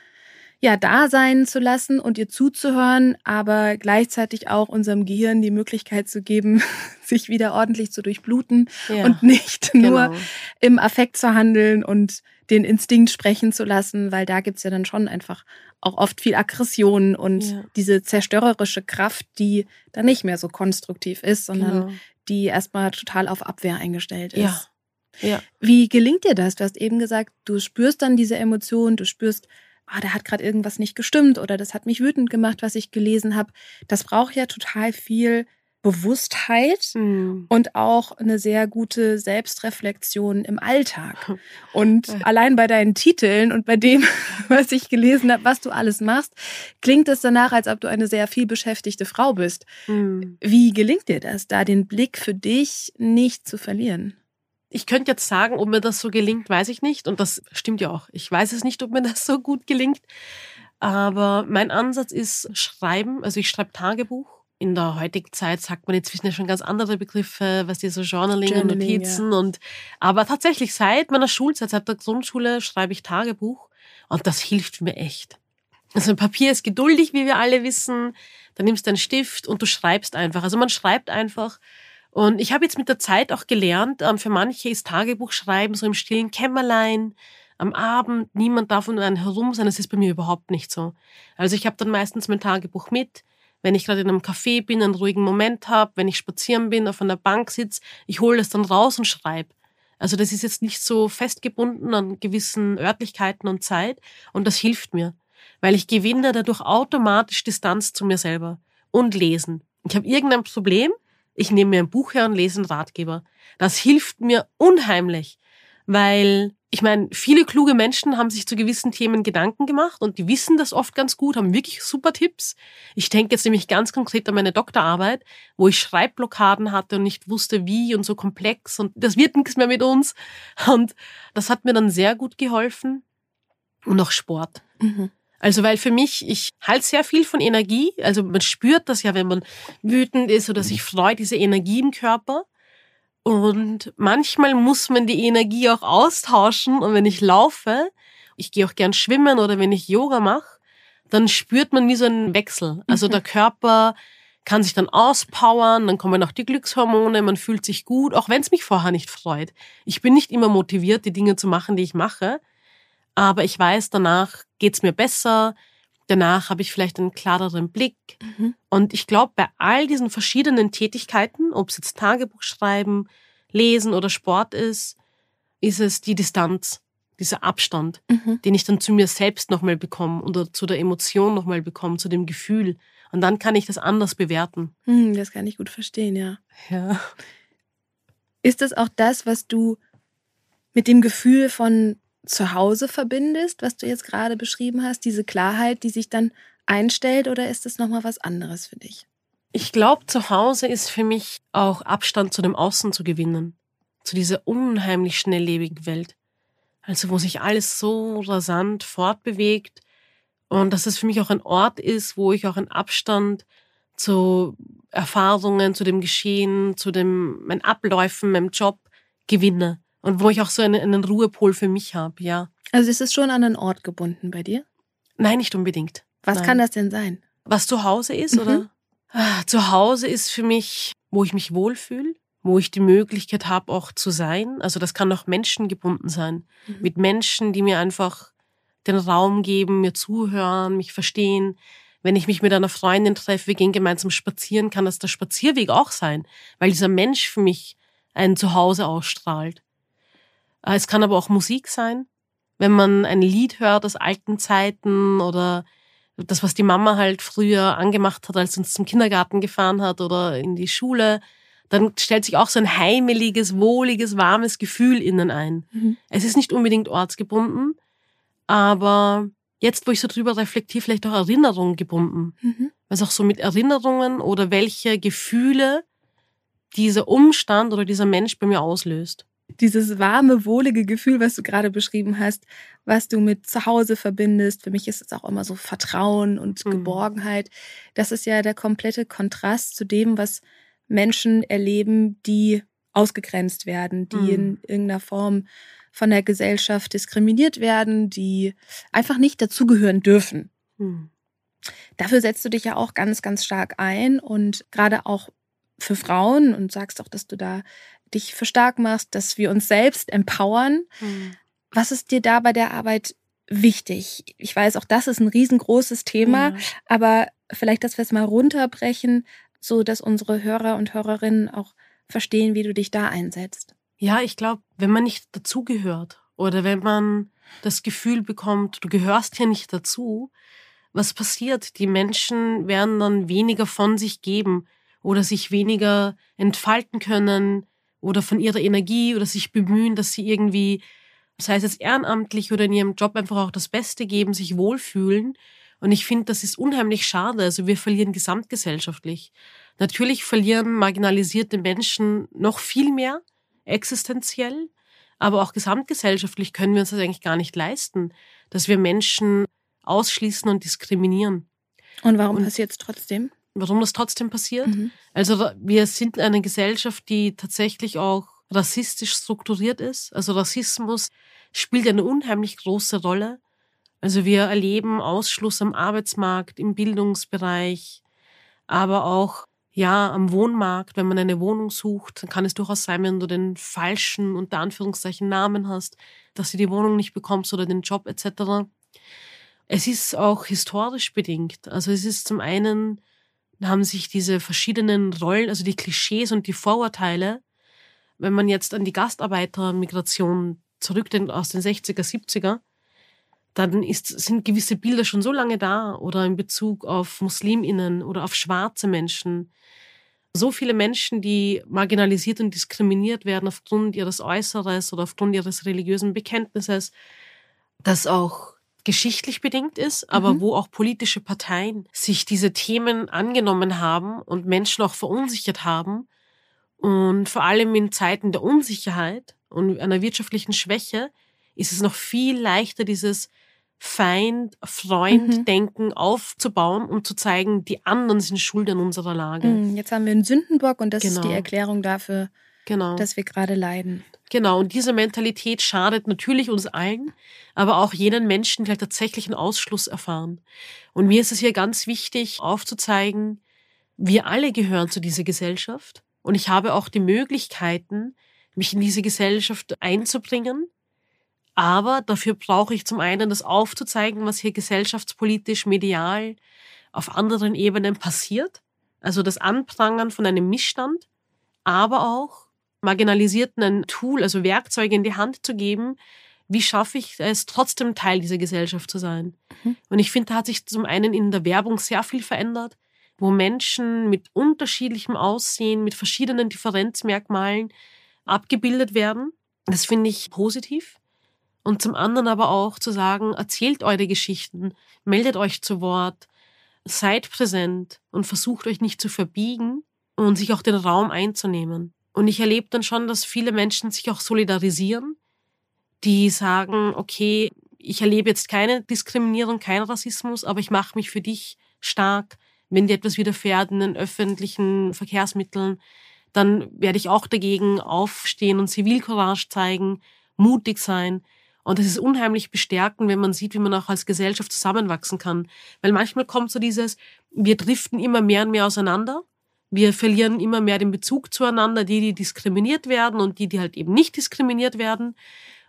ja da sein zu lassen und ihr zuzuhören, aber gleichzeitig auch unserem Gehirn die Möglichkeit zu geben, sich wieder ordentlich zu durchbluten ja, und nicht genau. nur im Affekt zu handeln und den Instinkt sprechen zu lassen, weil da gibt's ja dann schon einfach auch oft viel Aggression und ja. diese zerstörerische Kraft, die dann nicht mehr so konstruktiv ist, sondern genau. die erstmal total auf Abwehr eingestellt ist. Ja. Ja. Wie gelingt dir das? Du hast eben gesagt, du spürst dann diese Emotion, du spürst, ah, da hat gerade irgendwas nicht gestimmt oder das hat mich wütend gemacht, was ich gelesen habe. Das braucht ja total viel Bewusstheit mhm. und auch eine sehr gute Selbstreflexion im Alltag. Und allein bei deinen Titeln und bei dem, was ich gelesen habe, was du alles machst, klingt es danach, als ob du eine sehr viel beschäftigte Frau bist. Mhm. Wie gelingt dir das, da den Blick für dich nicht zu verlieren? Ich könnte jetzt sagen, ob mir das so gelingt, weiß ich nicht. Und das stimmt ja auch. Ich weiß es nicht, ob mir das so gut gelingt. Aber mein Ansatz ist Schreiben. Also ich schreibe Tagebuch in der heutigen Zeit sagt man inzwischen ja schon ganz andere Begriffe, was die so Journaling, Journaling und Notizen ja. und aber tatsächlich seit meiner Schulzeit, seit der Grundschule schreibe ich Tagebuch und das hilft mir echt. Also ein Papier ist geduldig, wie wir alle wissen. Dann nimmst du einen Stift und du schreibst einfach. Also man schreibt einfach. Und ich habe jetzt mit der Zeit auch gelernt, ähm, für manche ist Tagebuchschreiben so im stillen Kämmerlein, am Abend, niemand darf um einen herum sein. Das ist bei mir überhaupt nicht so. Also ich habe dann meistens mein Tagebuch mit wenn ich gerade in einem Café bin, einen ruhigen Moment habe, wenn ich spazieren bin, auf einer Bank sitze, ich hole das dann raus und schreibe. Also das ist jetzt nicht so festgebunden an gewissen Örtlichkeiten und Zeit und das hilft mir, weil ich gewinne dadurch automatisch Distanz zu mir selber und lesen. Ich habe irgendein Problem, ich nehme mir ein Buch her und lese einen Ratgeber. Das hilft mir unheimlich, weil ich meine, viele kluge Menschen haben sich zu gewissen Themen Gedanken gemacht und die wissen das oft ganz gut, haben wirklich super Tipps. Ich denke jetzt nämlich ganz konkret an meine Doktorarbeit, wo ich Schreibblockaden hatte und nicht wusste, wie und so komplex und das wird nichts mehr mit uns. Und das hat mir dann sehr gut geholfen. Und auch Sport. Mhm. Also weil für mich, ich halte sehr viel von Energie. Also man spürt das ja, wenn man wütend ist oder sich freut, diese Energie im Körper. Und manchmal muss man die Energie auch austauschen. Und wenn ich laufe, ich gehe auch gern schwimmen oder wenn ich Yoga mache, dann spürt man wie so einen Wechsel. Also mhm. der Körper kann sich dann auspowern, dann kommen auch die Glückshormone, man fühlt sich gut, auch wenn es mich vorher nicht freut. Ich bin nicht immer motiviert, die Dinge zu machen, die ich mache, aber ich weiß, danach geht's mir besser, danach habe ich vielleicht einen klareren Blick. Mhm. Und ich glaube, bei all diesen verschiedenen Tätigkeiten, ob es jetzt Tagebuch schreiben, lesen oder Sport ist, ist es die Distanz, dieser Abstand, mhm. den ich dann zu mir selbst nochmal bekomme oder zu der Emotion nochmal bekomme, zu dem Gefühl. Und dann kann ich das anders bewerten. Mhm, das kann ich gut verstehen, ja. Ja. Ist das auch das, was du mit dem Gefühl von zu Hause verbindest, was du jetzt gerade beschrieben hast, diese Klarheit, die sich dann einstellt, oder ist das nochmal was anderes für dich? Ich glaube, zu Hause ist für mich auch Abstand zu dem Außen zu gewinnen, zu dieser unheimlich schnelllebigen Welt. Also wo sich alles so rasant fortbewegt und dass es für mich auch ein Ort ist, wo ich auch einen Abstand zu Erfahrungen, zu dem Geschehen, zu dem, meinen Abläufen, meinem Job gewinne und wo ich auch so einen, einen Ruhepol für mich habe, ja. Also ist es schon an einen Ort gebunden bei dir? Nein, nicht unbedingt. Was Nein. kann das denn sein? Was zu Hause ist, mhm. oder? Ah, zu Hause ist für mich, wo ich mich wohlfühle, wo ich die Möglichkeit habe, auch zu sein. Also das kann auch menschengebunden sein. Mhm. Mit Menschen, die mir einfach den Raum geben, mir zuhören, mich verstehen. Wenn ich mich mit einer Freundin treffe, wir gehen gemeinsam spazieren, kann das der Spazierweg auch sein, weil dieser Mensch für mich ein Zuhause ausstrahlt. Äh, es kann aber auch Musik sein, wenn man ein Lied hört aus alten Zeiten oder das, was die Mama halt früher angemacht hat, als sie uns zum Kindergarten gefahren hat oder in die Schule, dann stellt sich auch so ein heimeliges, wohliges, warmes Gefühl innen ein. Mhm. Es ist nicht unbedingt ortsgebunden, aber jetzt, wo ich so drüber reflektiere, vielleicht auch Erinnerungen gebunden. Mhm. Also auch so mit Erinnerungen oder welche Gefühle dieser Umstand oder dieser Mensch bei mir auslöst dieses warme, wohlige Gefühl, was du gerade beschrieben hast, was du mit Zuhause verbindest. Für mich ist es auch immer so Vertrauen und mhm. Geborgenheit. Das ist ja der komplette Kontrast zu dem, was Menschen erleben, die ausgegrenzt werden, die mhm. in irgendeiner Form von der Gesellschaft diskriminiert werden, die einfach nicht dazugehören dürfen. Mhm. Dafür setzt du dich ja auch ganz, ganz stark ein und gerade auch für Frauen und sagst auch, dass du da dich für stark machst, dass wir uns selbst empowern. Mhm. Was ist dir da bei der Arbeit wichtig? Ich weiß, auch das ist ein riesengroßes Thema, mhm. aber vielleicht, dass wir es mal runterbrechen, so dass unsere Hörer und Hörerinnen auch verstehen, wie du dich da einsetzt. Ja, ich glaube, wenn man nicht dazugehört oder wenn man das Gefühl bekommt, du gehörst hier nicht dazu, was passiert? Die Menschen werden dann weniger von sich geben oder sich weniger entfalten können, oder von ihrer Energie oder sich bemühen, dass sie irgendwie, sei es jetzt ehrenamtlich oder in ihrem Job einfach auch das Beste geben, sich wohlfühlen. Und ich finde, das ist unheimlich schade. Also wir verlieren gesamtgesellschaftlich. Natürlich verlieren marginalisierte Menschen noch viel mehr existenziell, aber auch gesamtgesellschaftlich können wir uns das eigentlich gar nicht leisten, dass wir Menschen ausschließen und diskriminieren. Und warum passiert es trotzdem? Warum das trotzdem passiert. Mhm. Also wir sind eine Gesellschaft, die tatsächlich auch rassistisch strukturiert ist. Also Rassismus spielt eine unheimlich große Rolle. Also wir erleben Ausschluss am Arbeitsmarkt, im Bildungsbereich, aber auch ja am Wohnmarkt. Wenn man eine Wohnung sucht, dann kann es durchaus sein, wenn du den falschen unter Anführungszeichen Namen hast, dass du die Wohnung nicht bekommst oder den Job etc. Es ist auch historisch bedingt. Also es ist zum einen haben sich diese verschiedenen Rollen, also die Klischees und die Vorurteile, wenn man jetzt an die Gastarbeitermigration zurückdenkt aus den 60er, 70er, dann ist, sind gewisse Bilder schon so lange da oder in Bezug auf Musliminnen oder auf schwarze Menschen, so viele Menschen, die marginalisiert und diskriminiert werden aufgrund ihres Äußeres oder aufgrund ihres religiösen Bekenntnisses, das auch geschichtlich bedingt ist, aber mhm. wo auch politische Parteien sich diese Themen angenommen haben und Menschen auch verunsichert haben. Und vor allem in Zeiten der Unsicherheit und einer wirtschaftlichen Schwäche ist es noch viel leichter, dieses Feind-Freund-Denken mhm. aufzubauen und zu zeigen, die anderen sind schuld an unserer Lage. Mhm, jetzt haben wir einen Sündenbock und das genau. ist die genau. Erklärung dafür, genau. dass wir gerade leiden. Genau, und diese Mentalität schadet natürlich uns allen, aber auch jenen Menschen, die halt tatsächlich einen Ausschluss erfahren. Und mir ist es hier ganz wichtig, aufzuzeigen, wir alle gehören zu dieser Gesellschaft und ich habe auch die Möglichkeiten, mich in diese Gesellschaft einzubringen aber dafür brauche ich zum einen das aufzuzeigen, was hier gesellschaftspolitisch, medial, auf anderen Ebenen passiert. Also das Anprangern von einem Missstand, aber auch Marginalisierten ein Tool, also Werkzeuge in die Hand zu geben, wie schaffe ich es, trotzdem Teil dieser Gesellschaft zu sein. Mhm. Und ich finde, da hat sich zum einen in der Werbung sehr viel verändert, wo Menschen mit unterschiedlichem Aussehen, mit verschiedenen Differenzmerkmalen abgebildet werden. Das finde ich positiv. Und zum anderen aber auch zu sagen, erzählt eure Geschichten, meldet euch zu Wort, seid präsent und versucht euch nicht zu verbiegen und sich auch den Raum einzunehmen. Und ich erlebe dann schon, dass viele Menschen sich auch solidarisieren, die sagen, okay, ich erlebe jetzt keine Diskriminierung, keinen Rassismus, aber ich mache mich für dich stark. Wenn dir etwas widerfährt in den öffentlichen Verkehrsmitteln, dann werde ich auch dagegen aufstehen und Zivilcourage zeigen, mutig sein. Und es ist unheimlich bestärkend, wenn man sieht, wie man auch als Gesellschaft zusammenwachsen kann. Weil manchmal kommt so dieses, wir driften immer mehr und mehr auseinander. Wir verlieren immer mehr den Bezug zueinander, die, die diskriminiert werden und die, die halt eben nicht diskriminiert werden.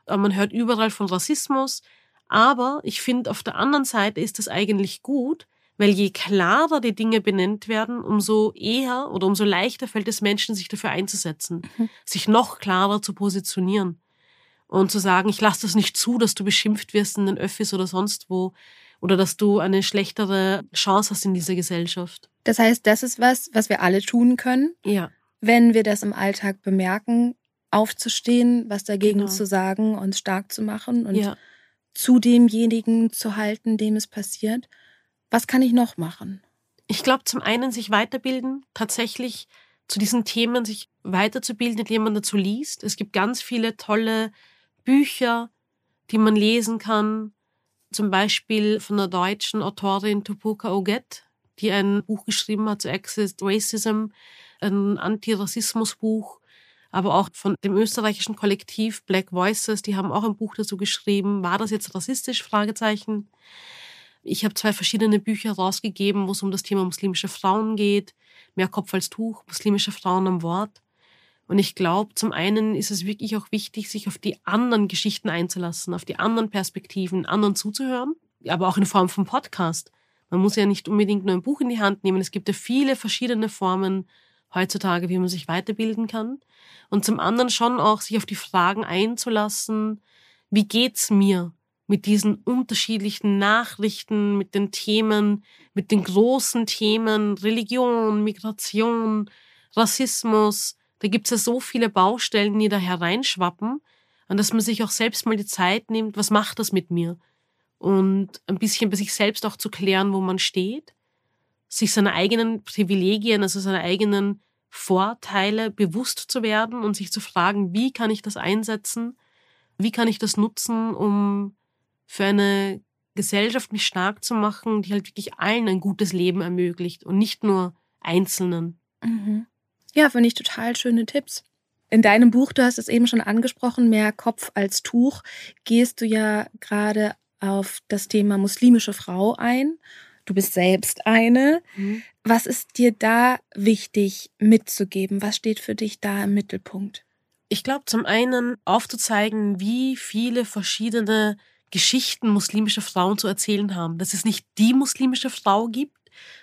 Man hört überall von Rassismus. Aber ich finde, auf der anderen Seite ist das eigentlich gut, weil je klarer die Dinge benannt werden, umso eher oder umso leichter fällt es Menschen, sich dafür einzusetzen, mhm. sich noch klarer zu positionieren und zu sagen, ich lasse das nicht zu, dass du beschimpft wirst in den Öffis oder sonst wo oder dass du eine schlechtere Chance hast in dieser Gesellschaft. Das heißt, das ist was, was wir alle tun können. Ja. Wenn wir das im Alltag bemerken, aufzustehen, was dagegen genau. zu sagen, uns stark zu machen und ja. zu demjenigen zu halten, dem es passiert. Was kann ich noch machen? Ich glaube, zum einen sich weiterbilden, tatsächlich zu diesen Themen sich weiterzubilden, indem man dazu liest. Es gibt ganz viele tolle Bücher, die man lesen kann. Zum Beispiel von der deutschen Autorin Tupoka Oget, die ein Buch geschrieben hat zu Access Racism, ein Antirassismusbuch, aber auch von dem österreichischen Kollektiv Black Voices, die haben auch ein Buch dazu geschrieben. War das jetzt rassistisch? Fragezeichen. Ich habe zwei verschiedene Bücher rausgegeben, wo es um das Thema muslimische Frauen geht. Mehr Kopf als Tuch, muslimische Frauen am Wort. Und ich glaube, zum einen ist es wirklich auch wichtig, sich auf die anderen Geschichten einzulassen, auf die anderen Perspektiven, anderen zuzuhören, aber auch in Form von Podcast. Man muss ja nicht unbedingt nur ein Buch in die Hand nehmen. Es gibt ja viele verschiedene Formen heutzutage, wie man sich weiterbilden kann. Und zum anderen schon auch sich auf die Fragen einzulassen, wie geht's mir mit diesen unterschiedlichen Nachrichten, mit den Themen, mit den großen Themen Religion, Migration, Rassismus, da gibt's ja so viele Baustellen, die da hereinschwappen, und dass man sich auch selbst mal die Zeit nimmt, was macht das mit mir? Und ein bisschen bei sich selbst auch zu klären, wo man steht, sich seine eigenen Privilegien, also seine eigenen Vorteile bewusst zu werden und sich zu fragen, wie kann ich das einsetzen? Wie kann ich das nutzen, um für eine Gesellschaft mich stark zu machen, die halt wirklich allen ein gutes Leben ermöglicht und nicht nur Einzelnen? Mhm. Ja, finde ich total schöne Tipps. In deinem Buch, du hast es eben schon angesprochen, mehr Kopf als Tuch, gehst du ja gerade auf das Thema muslimische Frau ein. Du bist selbst eine. Mhm. Was ist dir da wichtig mitzugeben? Was steht für dich da im Mittelpunkt? Ich glaube, zum einen aufzuzeigen, wie viele verschiedene Geschichten muslimische Frauen zu erzählen haben. Dass es nicht die muslimische Frau gibt,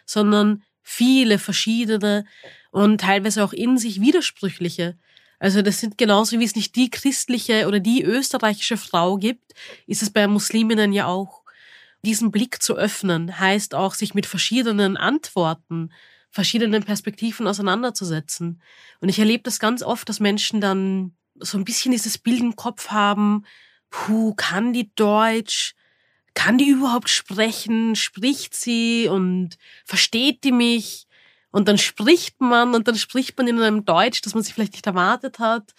sondern viele verschiedene und teilweise auch in sich widersprüchliche. Also das sind genauso wie es nicht die christliche oder die österreichische Frau gibt, ist es bei Musliminnen ja auch. Diesen Blick zu öffnen heißt auch, sich mit verschiedenen Antworten verschiedenen Perspektiven auseinanderzusetzen. Und ich erlebe das ganz oft, dass Menschen dann so ein bisschen dieses Bild im Kopf haben, puh, kann die Deutsch? Kann die überhaupt sprechen? Spricht sie und versteht die mich? Und dann spricht man und dann spricht man in einem Deutsch, das man sich vielleicht nicht erwartet hat.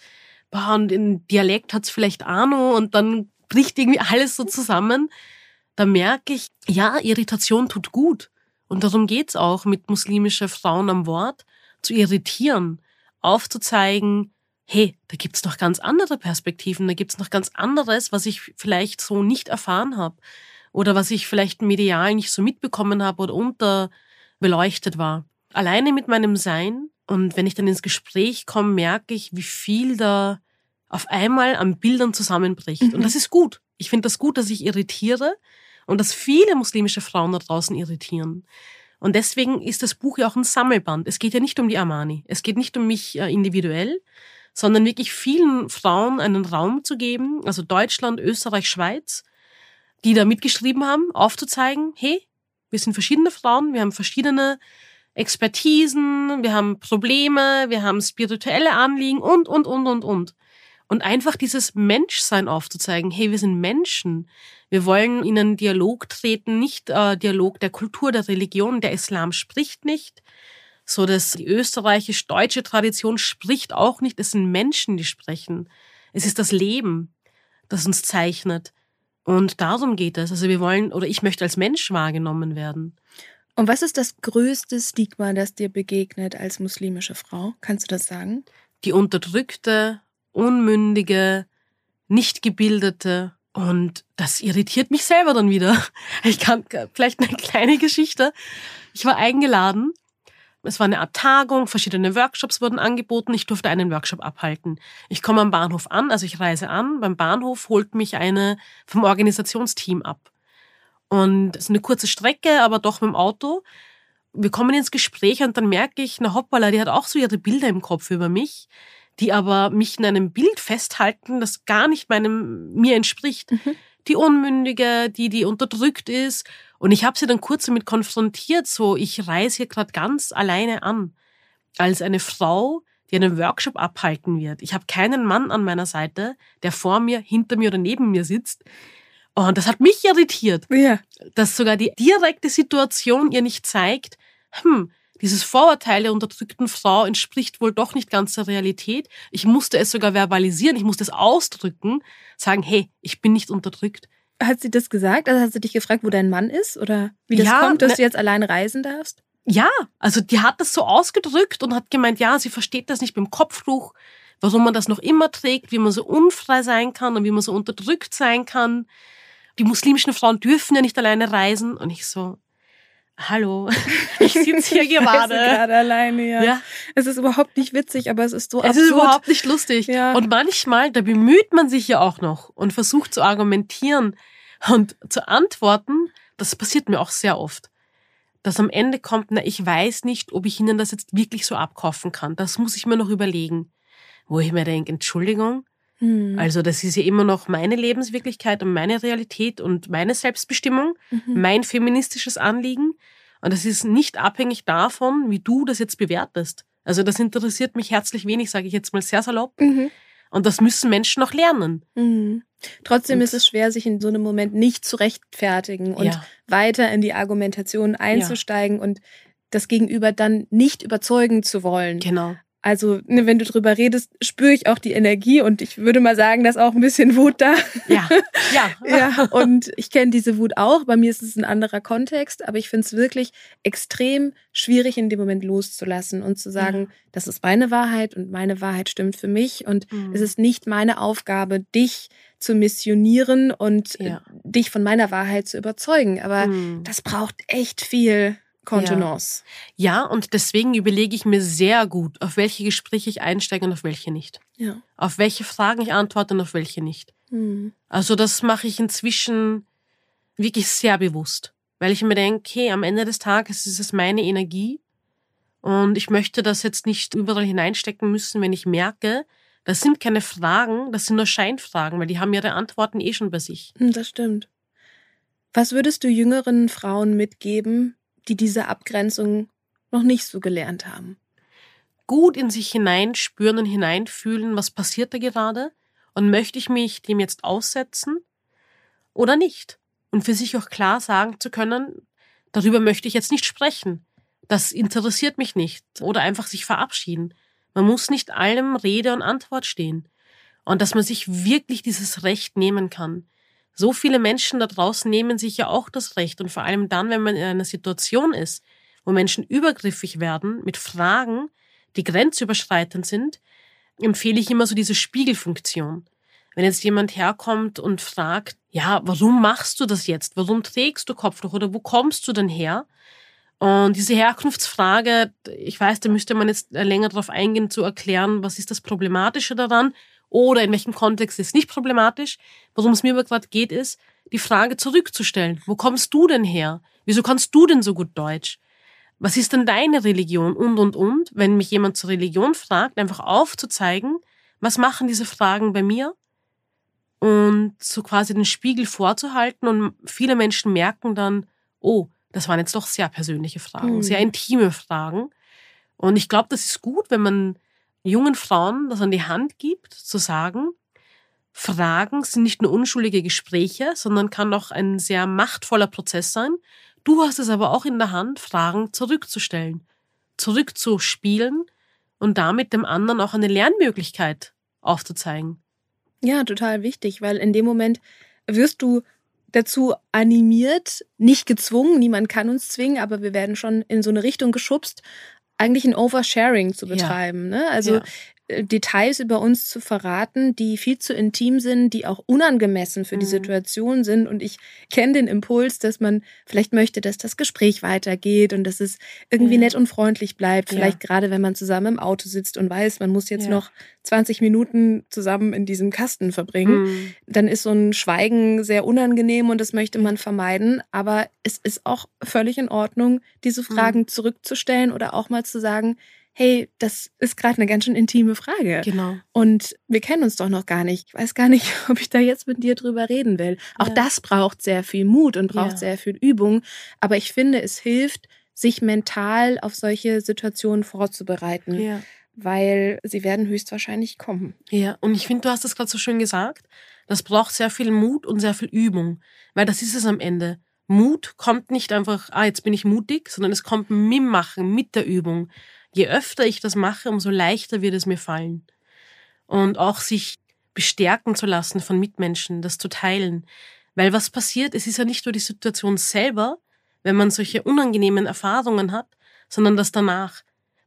und in Dialekt hat's vielleicht Ahnung und dann bricht irgendwie alles so zusammen. Da merke ich, ja, Irritation tut gut. Und darum geht's auch, mit muslimischer Frauen am Wort zu irritieren, aufzuzeigen, hey, da gibt's noch ganz andere Perspektiven, da gibt's noch ganz anderes, was ich vielleicht so nicht erfahren habe oder was ich vielleicht medial nicht so mitbekommen habe oder unterbeleuchtet war alleine mit meinem Sein und wenn ich dann ins Gespräch komme, merke ich, wie viel da auf einmal an Bildern zusammenbricht. Mhm. Und das ist gut. Ich finde das gut, dass ich irritiere und dass viele muslimische Frauen da draußen irritieren. Und deswegen ist das Buch ja auch ein Sammelband. Es geht ja nicht um die Armani. Es geht nicht um mich äh, individuell, sondern wirklich vielen Frauen einen Raum zu geben, also Deutschland, Österreich, Schweiz, die da mitgeschrieben haben, aufzuzeigen, hey, wir sind verschiedene Frauen, wir haben verschiedene Expertisen, wir haben Probleme, wir haben spirituelle Anliegen und, und, und, und, und. Und einfach dieses Menschsein aufzuzeigen, hey, wir sind Menschen. Wir wollen in einen Dialog treten, nicht äh, Dialog der Kultur, der Religion. Der Islam spricht nicht. So dass die österreichisch-deutsche Tradition spricht auch nicht. Es sind Menschen, die sprechen. Es ist das Leben, das uns zeichnet. Und darum geht es. Also wir wollen, oder ich möchte als Mensch wahrgenommen werden. Und was ist das größte Stigma, das dir begegnet als muslimische Frau? Kannst du das sagen? Die unterdrückte, unmündige, nicht gebildete. Und das irritiert mich selber dann wieder. Ich kann vielleicht eine kleine Geschichte. Ich war eingeladen. Es war eine Art Tagung, verschiedene Workshops wurden angeboten. Ich durfte einen Workshop abhalten. Ich komme am Bahnhof an, also ich reise an. Beim Bahnhof holt mich eine vom Organisationsteam ab. Und es ist eine kurze Strecke, aber doch mit dem Auto. Wir kommen ins Gespräch und dann merke ich, na hoppala, die hat auch so ihre Bilder im Kopf über mich, die aber mich in einem Bild festhalten, das gar nicht meinem mir entspricht. Mhm. Die Unmündige, die, die unterdrückt ist. Und ich habe sie dann kurz damit konfrontiert, so ich reise hier gerade ganz alleine an. Als eine Frau, die einen Workshop abhalten wird. Ich habe keinen Mann an meiner Seite, der vor mir, hinter mir oder neben mir sitzt, und das hat mich irritiert, ja. dass sogar die direkte Situation ihr nicht zeigt, hm, dieses Vorurteil der unterdrückten Frau entspricht wohl doch nicht ganz der Realität. Ich musste es sogar verbalisieren, ich musste es ausdrücken, sagen, hey, ich bin nicht unterdrückt. Hat sie das gesagt? Also hat sie dich gefragt, wo dein Mann ist? Oder wie das ja, kommt, dass ne, du jetzt alleine reisen darfst? Ja, also die hat das so ausgedrückt und hat gemeint, ja, sie versteht das nicht beim Kopftuch, warum man das noch immer trägt, wie man so unfrei sein kann und wie man so unterdrückt sein kann die muslimischen Frauen dürfen ja nicht alleine reisen. Und ich so, hallo, ich sitze hier gerade. gerade alleine, ja. ja. Es ist überhaupt nicht witzig, aber es ist so es absurd. Es ist überhaupt nicht lustig. Ja. Und manchmal, da bemüht man sich ja auch noch und versucht zu argumentieren und zu antworten. Das passiert mir auch sehr oft. Dass am Ende kommt, na, ich weiß nicht, ob ich Ihnen das jetzt wirklich so abkaufen kann. Das muss ich mir noch überlegen. Wo ich mir denke, Entschuldigung, hm. Also das ist ja immer noch meine Lebenswirklichkeit und meine Realität und meine Selbstbestimmung, mhm. mein feministisches Anliegen. Und das ist nicht abhängig davon, wie du das jetzt bewertest. Also das interessiert mich herzlich wenig, sage ich jetzt mal sehr salopp. Mhm. Und das müssen Menschen noch lernen. Mhm. Trotzdem und ist es schwer, sich in so einem Moment nicht zu rechtfertigen und ja. weiter in die Argumentation einzusteigen ja. und das Gegenüber dann nicht überzeugen zu wollen. Genau. Also, ne, wenn du drüber redest, spüre ich auch die Energie und ich würde mal sagen, da ist auch ein bisschen Wut da. Ja, ja. ja und ich kenne diese Wut auch. Bei mir ist es ein anderer Kontext, aber ich finde es wirklich extrem schwierig, in dem Moment loszulassen und zu sagen, mhm. das ist meine Wahrheit und meine Wahrheit stimmt für mich und mhm. es ist nicht meine Aufgabe, dich zu missionieren und ja. dich von meiner Wahrheit zu überzeugen. Aber mhm. das braucht echt viel Kontenance. Ja. ja, und deswegen überlege ich mir sehr gut, auf welche Gespräche ich einsteige und auf welche nicht. Ja. Auf welche Fragen ich antworte und auf welche nicht. Mhm. Also das mache ich inzwischen wirklich sehr bewusst, weil ich mir denke, okay, am Ende des Tages ist es meine Energie und ich möchte das jetzt nicht überall hineinstecken müssen, wenn ich merke, das sind keine Fragen, das sind nur Scheinfragen, weil die haben ihre Antworten eh schon bei sich. Hm, das stimmt. Was würdest du jüngeren Frauen mitgeben, die diese Abgrenzung noch nicht so gelernt haben. Gut in sich hineinspüren und hineinfühlen, was passiert da gerade und möchte ich mich dem jetzt aussetzen oder nicht? Und für sich auch klar sagen zu können, darüber möchte ich jetzt nicht sprechen. Das interessiert mich nicht. Oder einfach sich verabschieden. Man muss nicht allem Rede und Antwort stehen. Und dass man sich wirklich dieses Recht nehmen kann. So viele Menschen da draußen nehmen sich ja auch das Recht. Und vor allem dann, wenn man in einer Situation ist, wo Menschen übergriffig werden mit Fragen, die grenzüberschreitend sind, empfehle ich immer so diese Spiegelfunktion. Wenn jetzt jemand herkommt und fragt, ja, warum machst du das jetzt? Warum trägst du Kopftuch oder wo kommst du denn her? Und diese Herkunftsfrage, ich weiß, da müsste man jetzt länger darauf eingehen, zu erklären, was ist das Problematische daran oder in welchem Kontext ist es nicht problematisch. Worum es mir aber gerade geht, ist, die Frage zurückzustellen. Wo kommst du denn her? Wieso kannst du denn so gut Deutsch? Was ist denn deine Religion? Und, und, und. Wenn mich jemand zur Religion fragt, einfach aufzuzeigen, was machen diese Fragen bei mir? Und so quasi den Spiegel vorzuhalten und viele Menschen merken dann, oh, das waren jetzt doch sehr persönliche Fragen, mhm. sehr intime Fragen. Und ich glaube, das ist gut, wenn man jungen Frauen das an die Hand gibt, zu sagen, Fragen sind nicht nur unschuldige Gespräche, sondern kann auch ein sehr machtvoller Prozess sein. Du hast es aber auch in der Hand, Fragen zurückzustellen, zurückzuspielen und damit dem anderen auch eine Lernmöglichkeit aufzuzeigen. Ja, total wichtig, weil in dem Moment wirst du dazu animiert, nicht gezwungen, niemand kann uns zwingen, aber wir werden schon in so eine Richtung geschubst, eigentlich ein Oversharing zu betreiben. Ja. Ne? Also ja. Äh, Details über uns zu verraten, die viel zu intim sind, die auch unangemessen für die mhm. Situation sind. Und ich kenne den Impuls, dass man vielleicht möchte, dass das Gespräch weitergeht und dass es irgendwie ja. nett und freundlich bleibt. Vielleicht ja. gerade, wenn man zusammen im Auto sitzt und weiß, man muss jetzt ja. noch 20 Minuten zusammen in diesem Kasten verbringen. Mhm. Dann ist so ein Schweigen sehr unangenehm und das möchte man vermeiden. Aber es ist auch völlig in Ordnung, diese mhm. Fragen mhm. zurückzustellen oder auch mal zu sagen, hey, das ist gerade eine ganz schön intime Frage. Genau. Und wir kennen uns doch noch gar nicht. Ich weiß gar nicht, ob ich da jetzt mit dir drüber reden will. Auch ja. das braucht sehr viel Mut und braucht ja. sehr viel Übung. Aber ich finde, es hilft, sich mental auf solche Situationen vorzubereiten. Ja. Weil sie werden höchstwahrscheinlich kommen. Ja, und ich finde, du hast das gerade so schön gesagt. Das braucht sehr viel Mut und sehr viel Übung. Weil das ist es am Ende. Mut kommt nicht einfach, ah, jetzt bin ich mutig, sondern es kommt mit Machen, mit der Übung je öfter ich das mache, umso leichter wird es mir fallen. Und auch sich bestärken zu lassen von Mitmenschen, das zu teilen. Weil was passiert, es ist ja nicht nur die Situation selber, wenn man solche unangenehmen Erfahrungen hat, sondern das danach.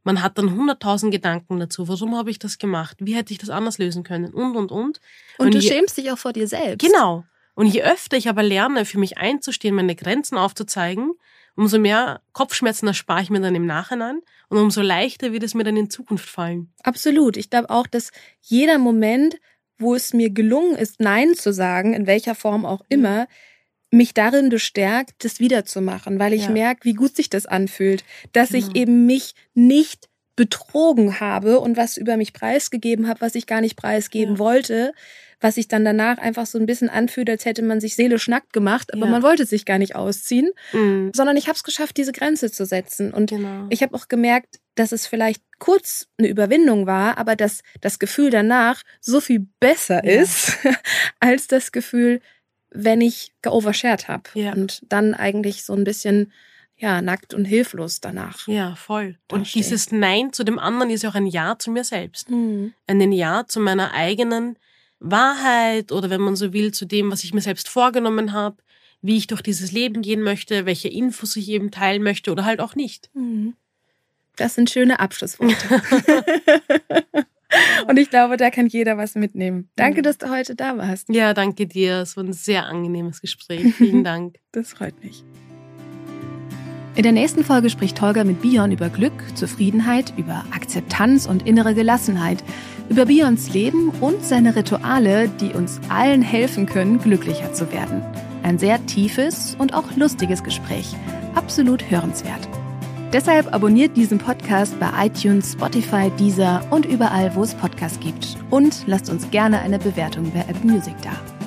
Man hat dann hunderttausend Gedanken dazu. Warum habe ich das gemacht? Wie hätte ich das anders lösen können? Und, und, und. Und, und du je, schämst dich auch vor dir selbst. Genau. Und je öfter ich aber lerne, für mich einzustehen, meine Grenzen aufzuzeigen, umso mehr Kopfschmerzen erspare ich mir dann im Nachhinein und umso leichter wird es mir dann in Zukunft fallen. Absolut. Ich glaube auch, dass jeder Moment, wo es mir gelungen ist, Nein zu sagen, in welcher Form auch immer, mich darin bestärkt, das wiederzumachen, weil ich ja. merke, wie gut sich das anfühlt, dass genau. ich eben mich nicht betrogen habe und was über mich preisgegeben habe, was ich gar nicht preisgeben ja. wollte, was sich dann danach einfach so ein bisschen anfühlt, als hätte man sich seelisch nackt gemacht, aber ja. man wollte sich gar nicht ausziehen, mhm. sondern ich habe es geschafft, diese Grenze zu setzen. Und genau. ich habe auch gemerkt, dass es vielleicht kurz eine Überwindung war, aber dass das Gefühl danach so viel besser ja. ist als das Gefühl, wenn ich geovershared habe und dann eigentlich so ein bisschen ja, nackt und hilflos danach. Ja, voll. Und dieses Nein zu dem anderen ist ja auch ein Ja zu mir selbst. Mhm. Ein Ja zu meiner eigenen Wahrheit oder wenn man so will, zu dem, was ich mir selbst vorgenommen habe, wie ich durch dieses Leben gehen möchte, welche Infos ich eben teilen möchte oder halt auch nicht. Mhm. Das sind schöne Abschlussworte. Und ich glaube, da kann jeder was mitnehmen. Danke, mhm. dass du heute da warst. Ja, danke dir. Es war ein sehr angenehmes Gespräch. Vielen Dank. Das freut mich. In der nächsten Folge spricht Holger mit Bion über Glück, Zufriedenheit, über Akzeptanz und innere Gelassenheit, über Bions Leben und seine Rituale, die uns allen helfen können, glücklicher zu werden. Ein sehr tiefes und auch lustiges Gespräch. Absolut hörenswert. Deshalb abonniert diesen Podcast bei iTunes, Spotify, Deezer und überall, wo es Podcasts gibt. Und lasst uns gerne eine Bewertung bei Apple Music da.